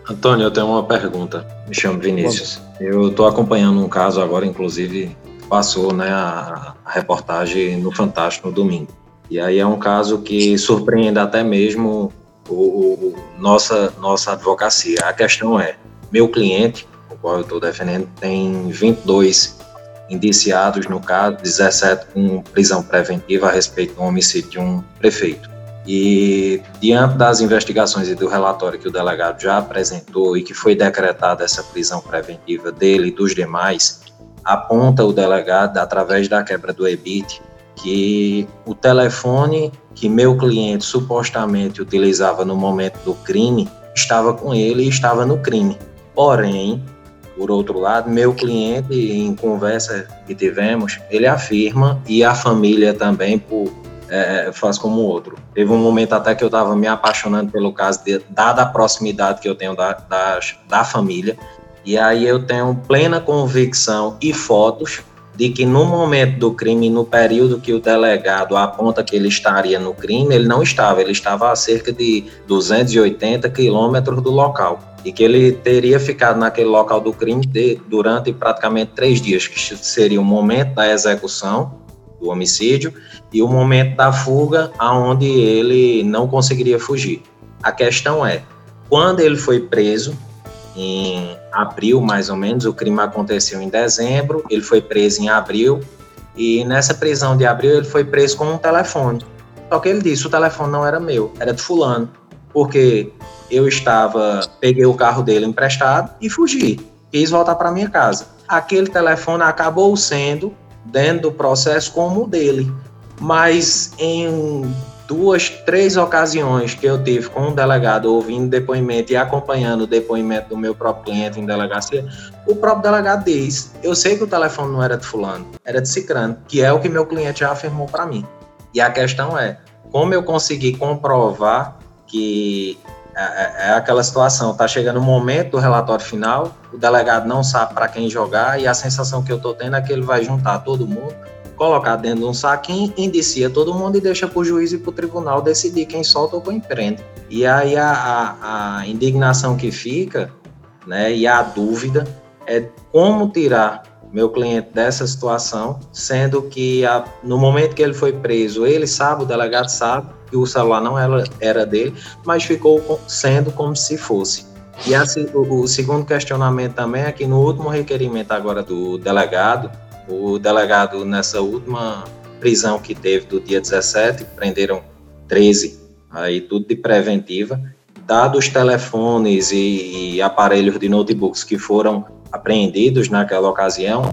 Antônio, eu tenho uma pergunta. Me chamo Vinícius. Eu estou acompanhando um caso agora, inclusive passou né, a, reportagem no Fantástico no domingo. E aí é um caso que surpreende até mesmo o, o, nossa, nossa advocacia. A questão é, meu cliente, o qual eu estou defendendo, tem 22 indiciados no caso, 17 com prisão preventiva a respeito do homicídio de um prefeito. E diante das investigações e do relatório que o delegado já apresentou e que foi decretada essa prisão preventiva dele e dos demais, aponta o delegado, através da quebra do EBIT, que o telefone que meu cliente supostamente utilizava no momento do crime estava com ele e estava no crime. Porém, por outro lado, meu cliente, em conversa que tivemos, ele afirma, e a família também, por, é, faz como outro. Teve um momento até que eu estava me apaixonando pelo caso, de, dada a proximidade que eu tenho da, da, da família, e aí eu tenho plena convicção e fotos de que no momento do crime, no período que o delegado aponta que ele estaria no crime, ele não estava, ele estava a cerca de 280 quilômetros do local. E que ele teria ficado naquele local do crime de, durante praticamente três dias, que seria o momento da execução do homicídio e o momento da fuga, aonde ele não conseguiria fugir. A questão é, quando ele foi preso, em abril, mais ou menos. O crime aconteceu em dezembro, ele foi preso em abril. E nessa prisão de abril, ele foi preso com um telefone. Só que ele disse: o telefone não era meu, era de Fulano. Porque eu estava, peguei o carro dele emprestado e fugi. Quis voltar para minha casa. Aquele telefone acabou sendo, dentro do processo, como o dele. Mas em duas, três ocasiões que eu tive com um delegado ouvindo depoimento e acompanhando o depoimento do meu próprio cliente em delegacia, o próprio delegado diz: Eu sei que o telefone não era de Fulano, era de Cicrano, que é o que meu cliente já afirmou para mim. E a questão é: como eu consegui comprovar que é, é, é aquela situação, tá chegando o momento do relatório final, o delegado não sabe para quem jogar e a sensação que eu tô tendo é que ele vai juntar todo mundo colocar dentro de um saquinho, indicia todo mundo e deixa para o juiz e para o tribunal decidir quem solta ou quem prende. E aí a, a, a, indignação que fica, né, e a dúvida é como tirar meu cliente dessa situação, sendo que a, no momento que ele foi preso, ele sabe, o delegado sabe que o celular não era, era dele, mas ficou sendo como se fosse. E assim, o, o segundo questionamento também é que no último requerimento agora do delegado, o delegado, nessa última prisão que teve do dia 17, prenderam 13, aí tudo de preventiva. Dados telefones e, e aparelhos de notebooks que foram apreendidos naquela ocasião,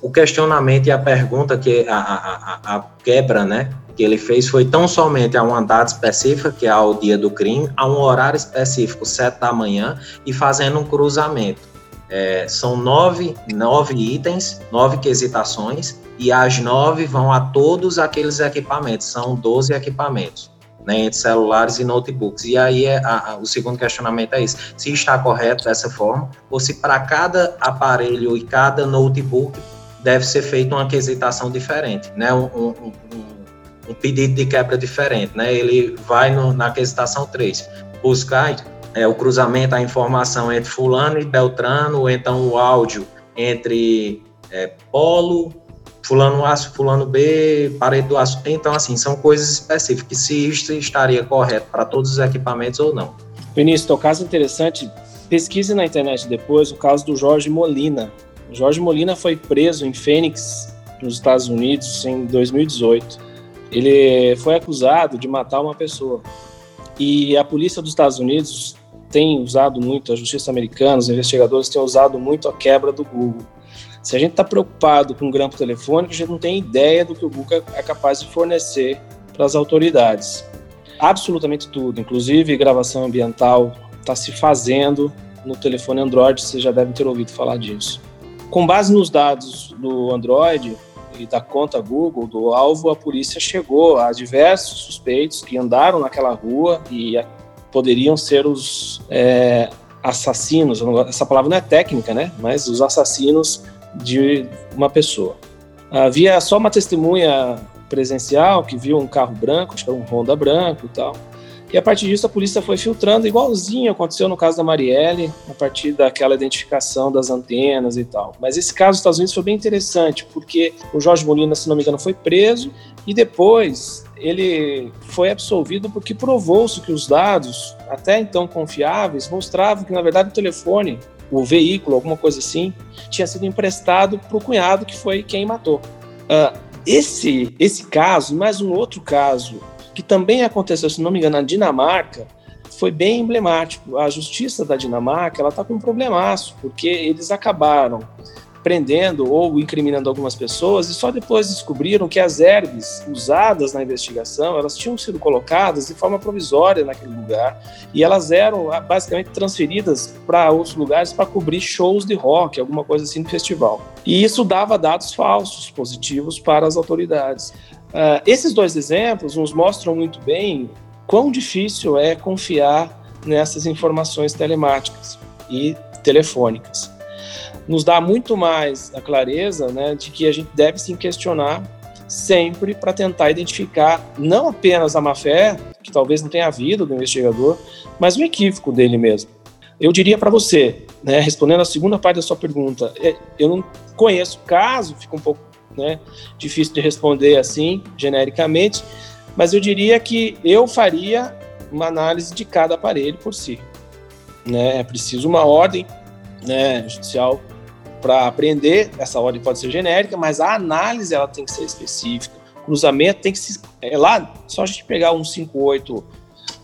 o questionamento e a pergunta que a, a, a, quebra, né, que ele fez foi tão somente a uma data específica, que é o dia do crime, a um horário específico, sete da manhã, e fazendo um cruzamento. É, são nove, nove itens, nove quesitações, e as nove vão a todos aqueles equipamentos, são doze equipamentos né, entre celulares e notebooks. E aí é a, a, o segundo questionamento é isso: se está correto dessa forma, ou se para cada aparelho e cada notebook deve ser feita uma aquisitação diferente, né, um, um, um, um, pedido de quebra diferente. Né, ele vai no, na aquisitação 3 buscar é, o cruzamento, a informação entre fulano e beltrano, ou então o áudio entre é, polo, fulano A, fulano B, parede do aço. Então, assim, são coisas específicas, se isso estaria correto para todos os equipamentos ou não. Vinícius, o caso interessante, pesquise na internet depois o caso do Jorge Molina. Jorge Molina foi preso em Phoenix, nos Estados Unidos, em 2018. Ele foi acusado de matar uma pessoa. E a polícia dos Estados Unidos tem usado muito, a justiça americana, os investigadores têm usado muito a quebra do Google. Se a gente está preocupado com o grampo telefônico, a gente não tem ideia do que o Google é capaz de fornecer para as autoridades. Absolutamente tudo, inclusive gravação ambiental, está se fazendo no telefone Android, vocês já devem ter ouvido falar disso. Com base nos dados do Android e da conta Google do alvo, a polícia chegou a diversos suspeitos que andaram naquela rua e poderiam ser os é, assassinos. Essa palavra não é técnica, né? Mas os assassinos de uma pessoa. Havia só uma testemunha presencial que viu um carro branco, acho que era um Honda branco e tal. E a partir disso a polícia foi filtrando, igualzinho aconteceu no caso da Marielle, a partir daquela identificação das antenas e tal. Mas esse caso dos Estados Unidos foi bem interessante, porque o Jorge Molina, se não me engano, foi preso e depois ele foi absolvido porque provou-se que os dados, até então confiáveis, mostravam que, na verdade, o telefone o veículo, alguma coisa assim, tinha sido emprestado para o cunhado, que foi quem matou. Uh, esse, esse caso, mais um outro caso, que também aconteceu, se não me engano, na Dinamarca, foi bem emblemático. A justiça da Dinamarca ela está com um problemaço, porque eles acabaram prendendo ou incriminando algumas pessoas e só depois descobriram que as herbes usadas na investigação elas tinham sido colocadas de forma provisória naquele lugar e elas eram ah, basicamente transferidas para outros lugares para cobrir shows de rock, alguma coisa assim no festival. E isso dava dados falsos positivos para as autoridades. Uh, esses dois exemplos nos mostram muito bem quão difícil é confiar nessas informações telemáticas e telefônicas nos dá muito mais a clareza né, de que a gente deve se questionar sempre para tentar identificar não apenas a má-fé, que talvez não tenha havido do investigador, mas o equívoco dele mesmo. Eu diria para você, né, respondendo a segunda parte da sua pergunta, é, eu não conheço o caso, fica um pouco né, difícil de responder assim, genericamente, mas eu diria que eu faria uma análise de cada aparelho por si. Né? É preciso uma ordem né, judicial para aprender, essa ordem pode ser genérica, mas a análise ela tem que ser específica. Cruzamento tem que se. É lá, só a gente pegar um 58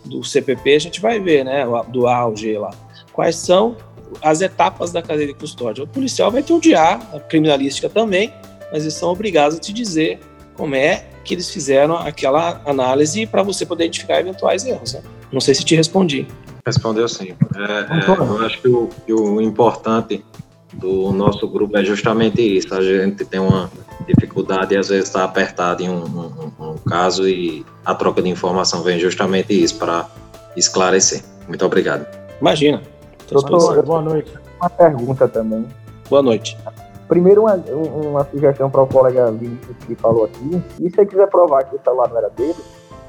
do CPP, a gente vai ver, né, do A ao G lá. Quais são as etapas da cadeia de custódia? O policial vai ter o DIA, a criminalística também, mas eles são obrigados a te dizer como é que eles fizeram aquela análise para você poder identificar eventuais erros. Né? Não sei se te respondi. Respondeu sim. É, é, eu acho que o, que o importante do nosso grupo é justamente isso. A gente tem uma dificuldade e às vezes está apertado em um, um, um, caso e a troca de informação vem justamente isso para esclarecer. Muito obrigado. Imagina. Doutor, boa noite. Uma pergunta também. Boa noite. Primeiro, uma, uma sugestão para o colega Vinícius que falou aqui. E se ele quiser provar que o celular não era dele,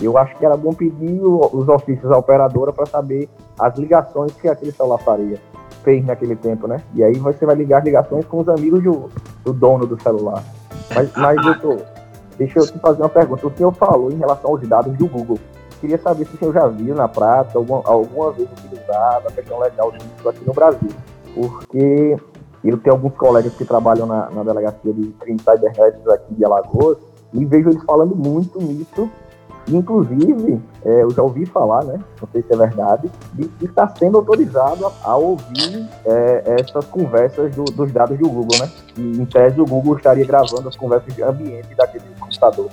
eu acho que era bom pedir os ofícios à operadora para saber as ligações que aquele celular faria fez naquele tempo, né? E aí você vai ligar as ligações com os amigos do, do dono do celular. Mas, mas doutor, deixa eu te fazer uma pergunta. O senhor falou em relação aos dados do Google. Queria saber se o senhor já viu na prática alguma, alguma vez utilizado a questão legal disso aqui no Brasil. Porque eu tenho alguns colegas que trabalham na, na delegacia de crime cybernéticos aqui de Alagoas e vejo eles falando muito nisso Inclusive, é, eu já ouvi falar, né? Não sei se é verdade, de que está sendo autorizado a, a ouvir é, essas conversas do, dos dados do Google, né? E, em tese, o Google estaria gravando as conversas de ambiente daquele computador.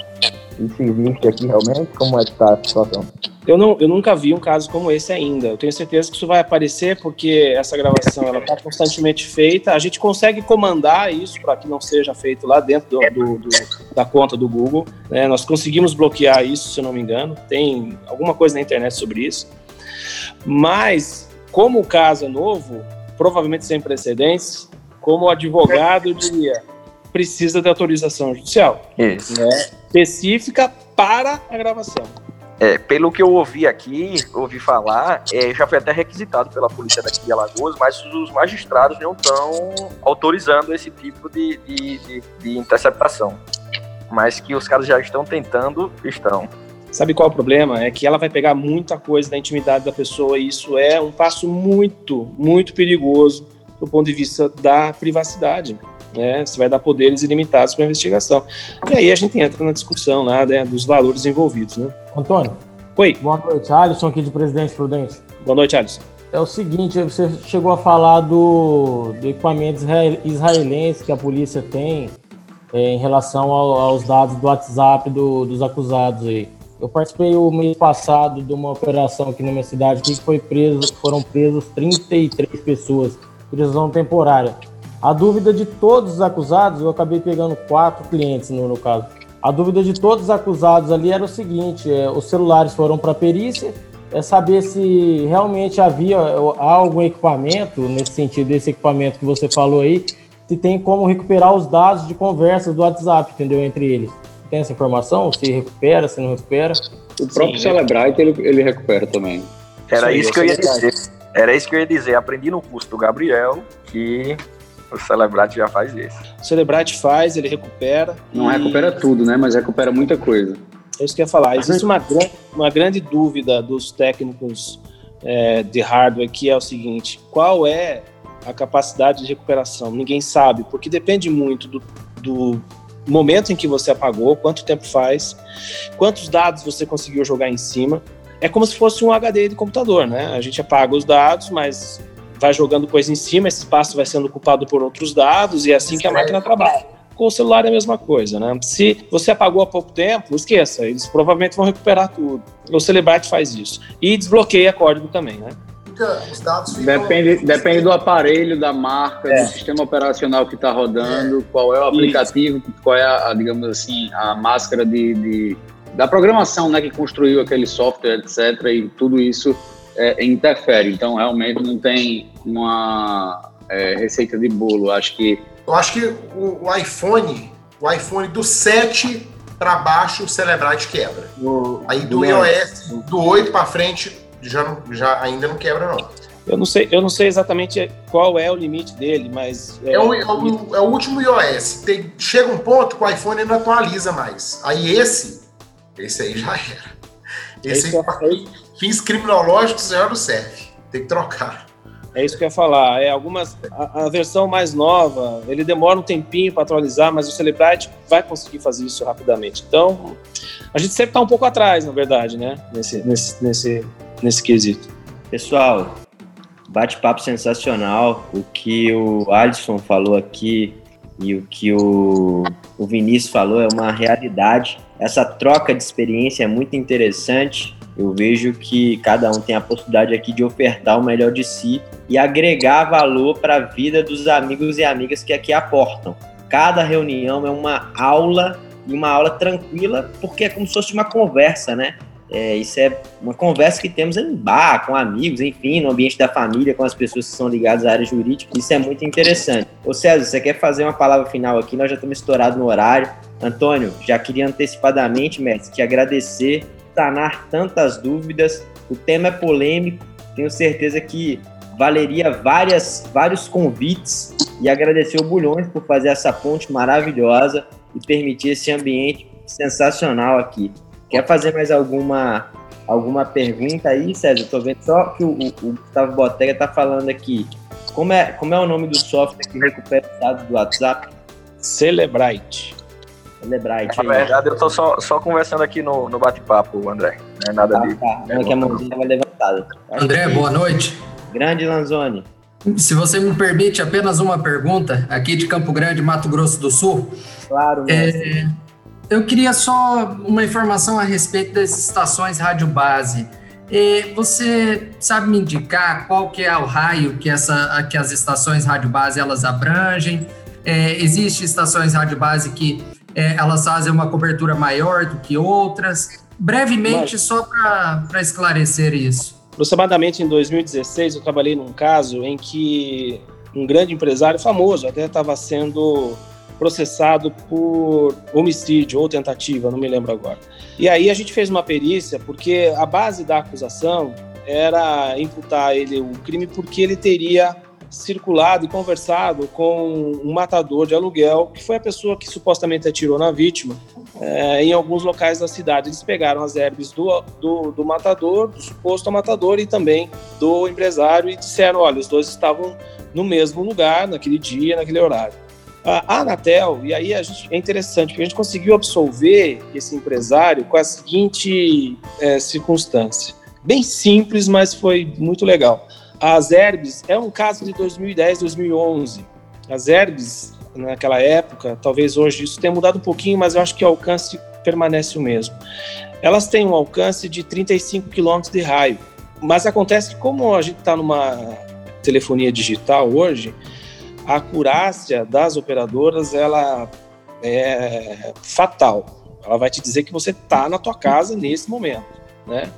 Isso existe aqui realmente? Como é que está a situação? Eu, não, eu nunca vi um caso como esse ainda. Eu tenho certeza que isso vai aparecer porque essa gravação ela está constantemente feita. A gente consegue comandar isso para que não seja feito lá dentro do, do, do, da conta do Google. Né? Nós conseguimos bloquear isso, se eu não me engano. Tem alguma coisa na internet sobre isso. Mas, como o caso é novo, provavelmente sem precedentes, como advogado diria, precisa de autorização judicial. Isso. Né? Específica para a gravação. É, pelo que eu ouvi aqui, ouvi falar, é, já foi até requisitado pela polícia daqui de Alagoas, mas os magistrados não estão autorizando esse tipo de, de, de, de interceptação. Mas que os caras já estão tentando, estão. Sabe qual é o problema? É que ela vai pegar muita coisa da intimidade da pessoa e isso é um passo muito, muito perigoso do ponto de vista da privacidade. Né? Você vai dar poderes ilimitados para a investigação. E aí a gente entra na discussão lá né, dos valores envolvidos. Né? Antônio. Oi. Boa noite, Alisson aqui de Presidente Prudente. Boa noite, Alisson. É o seguinte, você chegou a falar do, do equipamento israelense que a polícia tem é, em relação ao, aos dados do WhatsApp do, dos acusados aí. Eu participei o mês passado de uma operação aqui na minha cidade que foi preso, foram presos 33 pessoas, prisão temporária. A dúvida de todos os acusados, eu acabei pegando quatro clientes no, no caso. A dúvida de todos os acusados ali era o seguinte: é, os celulares foram para a perícia, é saber se realmente havia algum equipamento, nesse sentido, desse equipamento que você falou aí, se tem como recuperar os dados de conversas do WhatsApp, entendeu? Entre eles. Tem essa informação? Se recupera, se não recupera? O próprio Sim, Celebrite ele, ele recupera também. Era Sim, isso que eu ia dizer. Era isso que eu ia dizer. Aprendi no curso do Gabriel que o Celebrite já faz isso. O Celebrite faz, ele recupera. Não e... recupera tudo, né? Mas recupera muita coisa. É isso que eu ia falar. Existe uma, uma grande dúvida dos técnicos é, de hardware que é o seguinte: qual é a capacidade de recuperação? Ninguém sabe, porque depende muito do, do momento em que você apagou, quanto tempo faz, quantos dados você conseguiu jogar em cima. É como se fosse um HD de computador, né? A gente apaga os dados, mas vai jogando coisa em cima, esse espaço vai sendo ocupado por outros dados e é assim que a máquina trabalha. Com o celular é a mesma coisa, né? Se você apagou há pouco tempo, esqueça, eles provavelmente vão recuperar tudo. O Celebrite faz isso. E desbloqueia código também, né? Os dados ficam... depende, depende do aparelho, da marca, é. do sistema operacional que está rodando, é. qual é o aplicativo, isso. qual é a, digamos assim, a máscara de, de, da programação né, que construiu aquele software, etc. E tudo isso é, interfere. Então, realmente não tem uma é, receita de bolo. Acho que. Eu acho que o, o iPhone, o iPhone do 7 para baixo, o Celebrite quebra. O, Aí do, do iOS, do 8 para frente, já, não, já ainda não quebra, não. Eu não sei, eu não sei exatamente qual é o limite dele, mas. É, é, o, é o, é o último iOS. Tem, chega um ponto que o iPhone não atualiza mais. Aí esse, esse aí já era. Esse é aí, fins criminológicos já não serve. Tem que trocar. É isso que eu ia falar. É algumas a, a versão mais nova, ele demora um tempinho para atualizar, mas o Celebrite vai conseguir fazer isso rapidamente. Então, a gente sempre está um pouco atrás, na verdade, né? Nesse, nesse, nesse, nesse quesito. Pessoal, bate-papo sensacional. O que o Alisson falou aqui e o que o, o Vinícius falou é uma realidade. Essa troca de experiência é muito interessante. Eu vejo que cada um tem a possibilidade aqui de ofertar o melhor de si e agregar valor para a vida dos amigos e amigas que aqui aportam. Cada reunião é uma aula e uma aula tranquila, porque é como se fosse uma conversa, né? É, isso é uma conversa que temos em bar, com amigos, enfim, no ambiente da família, com as pessoas que são ligadas à área jurídica. Isso é muito interessante. Ô César, você quer fazer uma palavra final aqui? Nós já estamos estourados no horário. Antônio, já queria antecipadamente, mestre, te agradecer, sanar tantas dúvidas. O tema é polêmico, tenho certeza que valeria várias, vários convites e agradecer o Bulhões por fazer essa ponte maravilhosa e permitir esse ambiente sensacional aqui. Quer fazer mais alguma alguma pergunta aí, César? Estou vendo só que o, o, Gustavo Botega está falando aqui. Como é, como é o nome do software que recupera os dados do WhatsApp? Celebrite. Celebrite. Na verdade, eu tô só, só conversando aqui no, no bate-papo, André. Não é nada Ah, de. tá. Não, que a mãozinha estava levantada. André, boa noite. Grande Lanzoni. Se você me permite apenas uma pergunta, aqui de Campo Grande, Mato Grosso do Sul. Claro, É, eu queria só uma informação a respeito das estações rádio base. É, você sabe me indicar qual que é o raio que, essa, que as estações rádio base elas abrangem? É, Existem estações rádio base que é, elas fazem uma cobertura maior do que outras? Brevemente, só para esclarecer isso. Aproximadamente em 2016, eu trabalhei num caso em que um grande empresário famoso até estava sendo processado por homicídio ou tentativa, não me lembro agora. E aí a gente fez uma perícia porque a base da acusação era imputar ele o crime porque ele teria circulado e conversado com um matador de aluguel, que foi a pessoa que supostamente atirou na vítima, é, em alguns locais da cidade. Eles pegaram as herbes do, do, do, matador, do suposto matador, e também do empresário, e disseram: olha, os dois estavam no mesmo lugar, naquele dia, naquele horário. A Anatel, e aí gente, é interessante, porque a gente conseguiu absolver esse empresário com a seguinte é, circunstância. Bem simples, mas foi muito legal. As herbes é um caso de 2010, 2011. As herbes, naquela época, talvez hoje isso tenha mudado um pouquinho, mas eu acho que o alcance permanece o mesmo. Elas têm um alcance de 35 quilômetros de raio. Mas acontece que, como a gente está numa telefonia digital hoje, a acurácia das operadoras ela é fatal. Ela vai te dizer que você está na tua casa nesse momento. Né?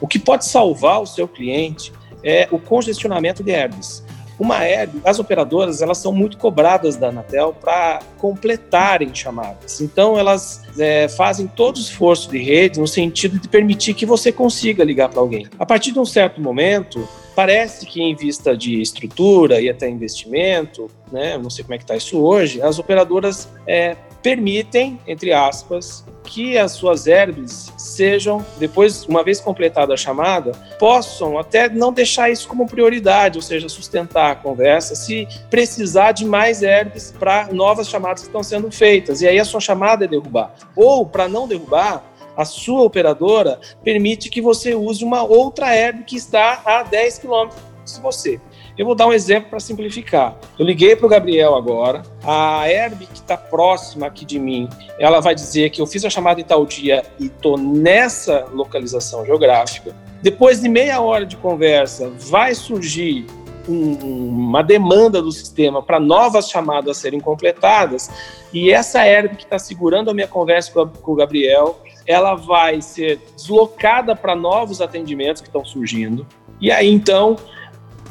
O que pode salvar o seu cliente é o congestionamento de herbes. Uma herb, as operadoras elas são muito cobradas da Anatel para completarem chamadas. Então elas é, fazem todo o esforço de rede no sentido de permitir que você consiga ligar para alguém. A partir de um certo momento, parece que em vista de estrutura e até investimento, né, não sei como é que está isso hoje, as operadoras é, permitem, entre aspas, que as suas herbes sejam, depois, uma vez completada a chamada, possam até não deixar isso como prioridade, ou seja, sustentar a conversa, se precisar de mais herbes para novas chamadas que estão sendo feitas. E aí a sua chamada é derrubar. Ou, para não derrubar, a sua operadora permite que você use uma outra herb que está a 10 quilômetros de você. Eu vou dar um exemplo para simplificar. Eu liguei para o Gabriel agora. A herb que está próxima aqui de mim, ela vai dizer que eu fiz a chamada em tal dia e estou nessa localização geográfica. Depois de meia hora de conversa, vai surgir um, uma demanda do sistema para novas chamadas serem completadas. E essa herb que está segurando a minha conversa com o Gabriel, ela vai ser deslocada para novos atendimentos que estão surgindo. E aí, então,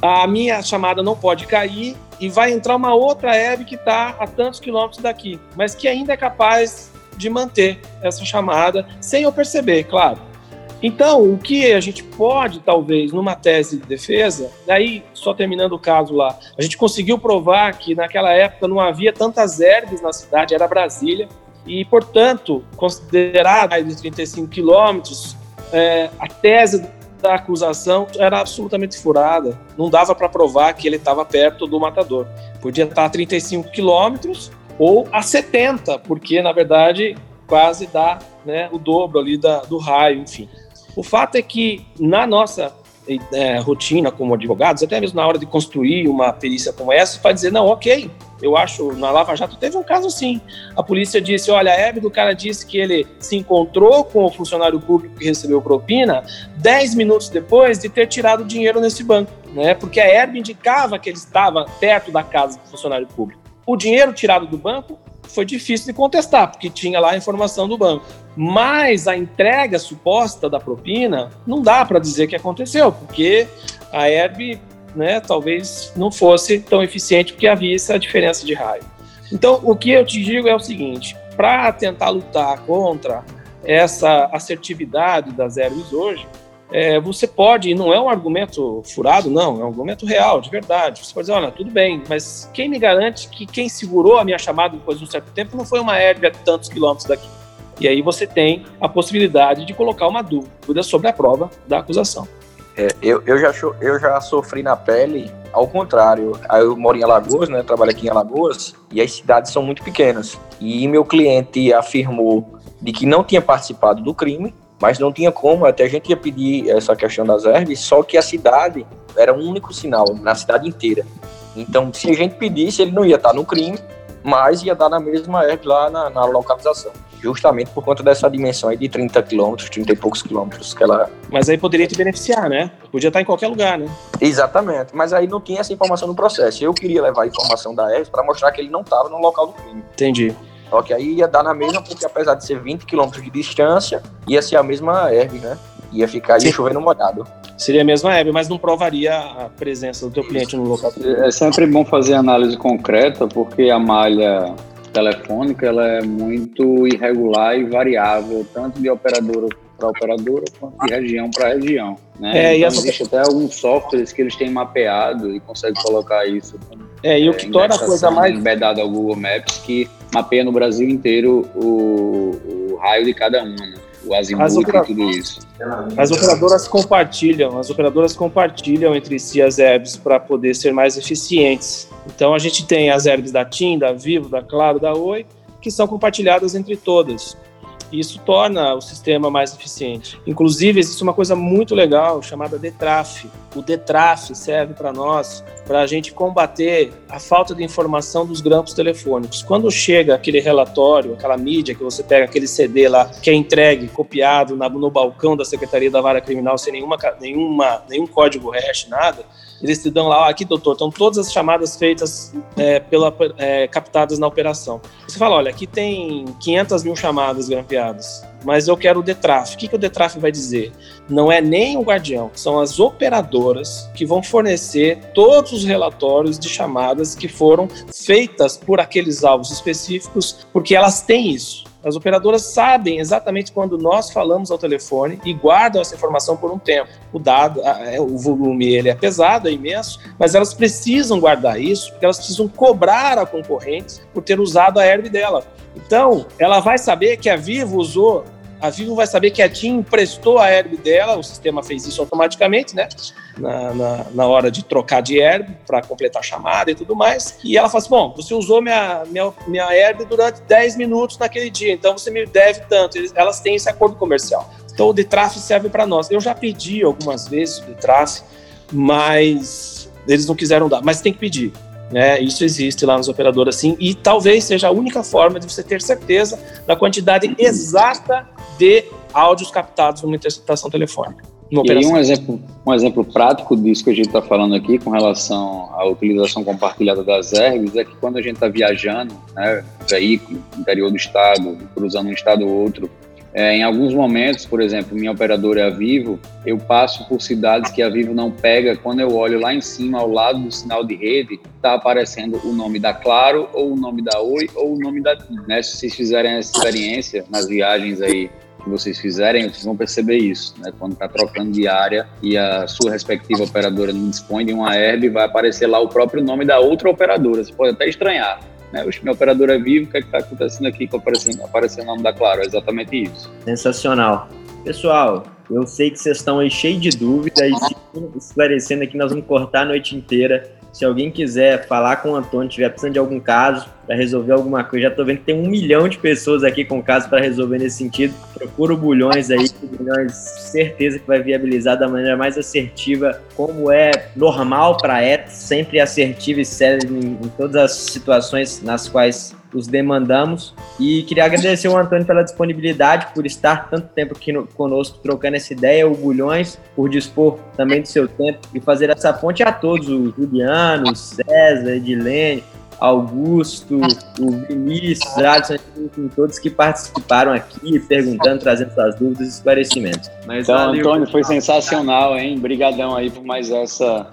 a minha chamada não pode cair e vai entrar uma outra herb que está a tantos quilômetros daqui, mas que ainda é capaz de manter essa chamada sem eu perceber, claro. Então, o que a gente pode, talvez, numa tese de defesa, daí, só terminando o caso lá, a gente conseguiu provar que naquela época não havia tantas herbes na cidade, era Brasília, e, portanto, considerar mais de 35 quilômetros, é, a tese da acusação era absolutamente furada. Não dava para provar que ele estava perto do matador. Podia estar a 35 quilômetros ou a 70, porque, na verdade, quase dá né, o dobro ali da, do raio, enfim. O fato é que, na nossa é, rotina como advogados, até mesmo na hora de construir uma perícia como essa, para dizer, não, ok, eu acho, na Lava Jato teve um caso assim. A polícia disse, olha, a Hebe do cara disse que ele se encontrou com o funcionário público que recebeu propina 10 minutos depois de ter tirado dinheiro nesse banco, né? Porque a Hebe indicava que ele estava perto da casa do funcionário público. O dinheiro tirado do banco foi difícil de contestar, porque tinha lá a informação do banco. Mas a entrega suposta da propina não dá para dizer que aconteceu, porque a Hebe né, talvez não fosse tão eficiente porque havia essa diferença de raio. Então, o que eu te digo é o seguinte: para tentar lutar contra essa assertividade das herbes hoje, é, você pode, e não é um argumento furado, não, é um argumento real, de verdade. Você pode dizer, olha, tudo bem, mas quem me garante que quem segurou a minha chamada depois de um certo tempo não foi uma herbe a tantos quilômetros daqui? E aí você tem a possibilidade de colocar uma dúvida sobre a prova da acusação. É, eu, eu, já, eu já sofri na pele, ao contrário. Eu moro em Alagoas, né? Trabalho aqui em Alagoas, e as cidades são muito pequenas. E meu cliente afirmou de que não tinha participado do crime, mas não tinha como, até a gente ia pedir essa questão das herbes, só que a cidade era um único sinal, na cidade inteira. Então, se a gente pedisse, ele não ia estar no crime, mas ia dar na mesma herb lá na, na localização justamente por conta dessa dimensão aí de 30 quilômetros, 30 e poucos quilômetros que ela. Mas aí poderia te beneficiar, né? Podia estar em qualquer lugar, né? Exatamente, mas aí não tinha essa informação no processo. Eu queria levar a informação da ERS para mostrar que ele não estava no local do crime. Entendi. Só que aí ia dar na mesma, porque apesar de ser 20 quilômetros de distância, ia ser a mesma herb, né? Ia ficar ali chovendo molhado. Seria a mesma herb, mas não provaria a presença do teu cliente no local. É sempre bom fazer análise concreta, porque a malha telefônica ela é muito irregular e variável, tanto de operadora para operadora quanto de região para região. Né? É, então, existe até alguns softwares que eles têm mapeado e conseguem colocar isso. É, e o que é, torna a coisa mais. embedado ao Google Maps que mapeia no Brasil inteiro o, o raio de cada uma. Né? O azimuth e tudo isso. As operadoras compartilham, as operadoras compartilham entre si as herbs para poder ser mais eficientes. Então a gente tem as herbs da TIM, da Vivo, da Claro, da Oi, que são compartilhadas entre todas. Isso torna o sistema mais eficiente. Inclusive, existe uma coisa muito legal chamada DETRAF. O DETRAF serve para nós, para a gente combater a falta de informação dos grampos telefônicos. Quando chega aquele relatório, aquela mídia que você pega, aquele CD lá, que é entregue, copiado no balcão da Secretaria da Vara Criminal sem nenhuma, nenhuma, nenhum código hash, nada, eles te dão lá, aqui doutor, estão todas as chamadas feitas é, pela, é, captadas na operação. Você fala, olha, aqui tem 500 mil chamadas grampeadas, mas eu quero o DETRAF. O que, que o DETRAF vai dizer? Não é nem o guardião, são as operadoras que vão fornecer todos os relatórios de chamadas que foram feitas por aqueles alvos específicos, porque elas têm isso. As operadoras sabem exatamente quando nós falamos ao telefone e guardam essa informação por um tempo. O dado, é, o volume ele é pesado, é imenso, mas elas precisam guardar isso porque elas precisam cobrar a concorrente por ter usado a herb dela. Então, ela vai saber que a Vivo usou a Vivo vai saber que a TIM emprestou a herb dela, o sistema fez isso automaticamente, né? Na, na, na hora de trocar de herb para completar a chamada e tudo mais. E ela fala assim: bom, você usou minha, minha, minha durante 10 minutos naquele dia, então você me deve tanto. Elas têm esse acordo comercial. Então o Detraf serve para nós. Eu já pedi algumas vezes o Detraf, mas eles não quiseram dar. Mas tem que pedir. Né? Isso existe lá nas operadoras sim, e talvez seja a única forma de você ter certeza da quantidade exata de áudios captados numa interceptação telefônica. E aí um exemplo, um exemplo prático disso que a gente está falando aqui com relação à utilização compartilhada das ervas é que quando a gente está viajando, né, veículo, interior do estado, cruzando um estado ou outro, é, em alguns momentos, por exemplo, minha operadora é a Vivo, eu passo por cidades que a Vivo não pega. Quando eu olho lá em cima, ao lado do sinal de rede, está aparecendo o nome da Claro, ou o nome da Oi, ou o nome da TIM. Né? Se vocês fizerem essa experiência nas viagens aí que vocês fizerem, vocês vão perceber isso. Né? Quando está trocando de área e a sua respectiva operadora não dispõe de uma herb, vai aparecer lá o próprio nome da outra operadora. Você pode até estranhar né? O minha operador é vivo, o que é está acontecendo aqui com aparecendo, aparecendo o nome da Claro? É exatamente isso. Sensacional. Pessoal, eu sei que vocês estão aí cheios de dúvidas e esclarecendo aqui, nós vamos cortar a noite inteira se alguém quiser falar com o Antônio, tiver precisando de algum caso para resolver alguma coisa, já estou vendo que tem um milhão de pessoas aqui com caso para resolver nesse sentido. Procura o Bulhões aí, que o Bulhões certeza que vai viabilizar da maneira mais assertiva, como é normal para ET, sempre assertivo e sério em, em todas as situações nas quais os demandamos. E queria agradecer o Antônio pela disponibilidade, por estar tanto tempo aqui no, conosco trocando essa ideia, o Bulhões, por dispor também do seu tempo e fazer essa ponte a todos, o Juliano, o César, Edilene, Augusto, o Vinícius, Alisson, todos que participaram aqui, perguntando, trazendo suas dúvidas e esclarecimentos. Mas então, valeu, Antônio, foi sensacional, hein? Obrigadão aí por mais essa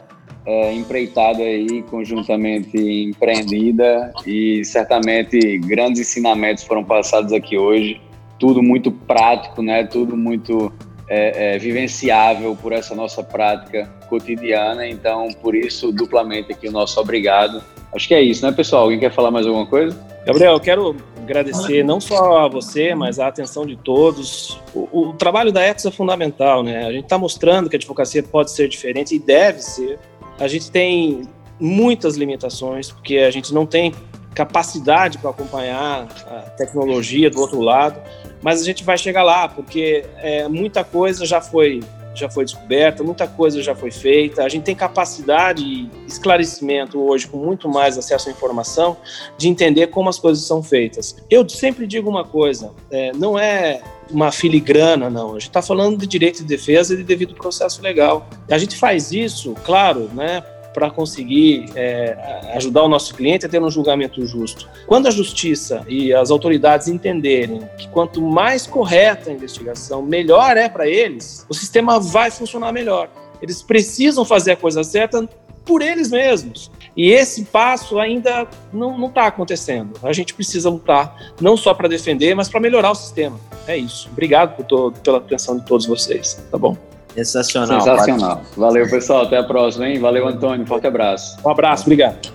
é, empreitada aí, conjuntamente empreendida e certamente grandes ensinamentos foram passados aqui hoje. Tudo muito prático, né? Tudo muito é, é, vivenciável por essa nossa prática cotidiana. Então, por isso, duplamente aqui o nosso obrigado. Acho que é isso, né, pessoal? Alguém quer falar mais alguma coisa? Gabriel, eu quero agradecer não só a você, mas a atenção de todos. O, o trabalho da ETS é fundamental, né? A gente está mostrando que a advocacia pode ser diferente e deve ser. A gente tem muitas limitações, porque a gente não tem capacidade para acompanhar a tecnologia do outro lado, mas a gente vai chegar lá, porque é, muita coisa já foi já foi descoberta, muita coisa já foi feita. A gente tem capacidade e esclarecimento hoje, com muito mais acesso à informação, de entender como as coisas são feitas. Eu sempre digo uma coisa: é, não é uma filigrana, não. A gente está falando de direito de defesa e de devido processo legal. A gente faz isso, claro, né, para conseguir é, ajudar o nosso cliente a ter um julgamento justo. Quando a justiça e as autoridades entenderem que quanto mais correta a investigação, melhor é para eles, o sistema vai funcionar melhor. Eles precisam fazer a coisa certa por eles mesmos. E esse passo ainda não está acontecendo. A gente precisa lutar, não só para defender, mas para melhorar o sistema. É isso. Obrigado todo, pela atenção de todos vocês. Tá bom? Sensacional. Sensacional. Valeu, pessoal. Até a próxima, hein? Valeu, Antônio. Forte abraço. Um abraço, obrigado.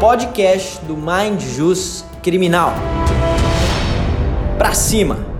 Podcast do Mind Jus Criminal. Pra cima!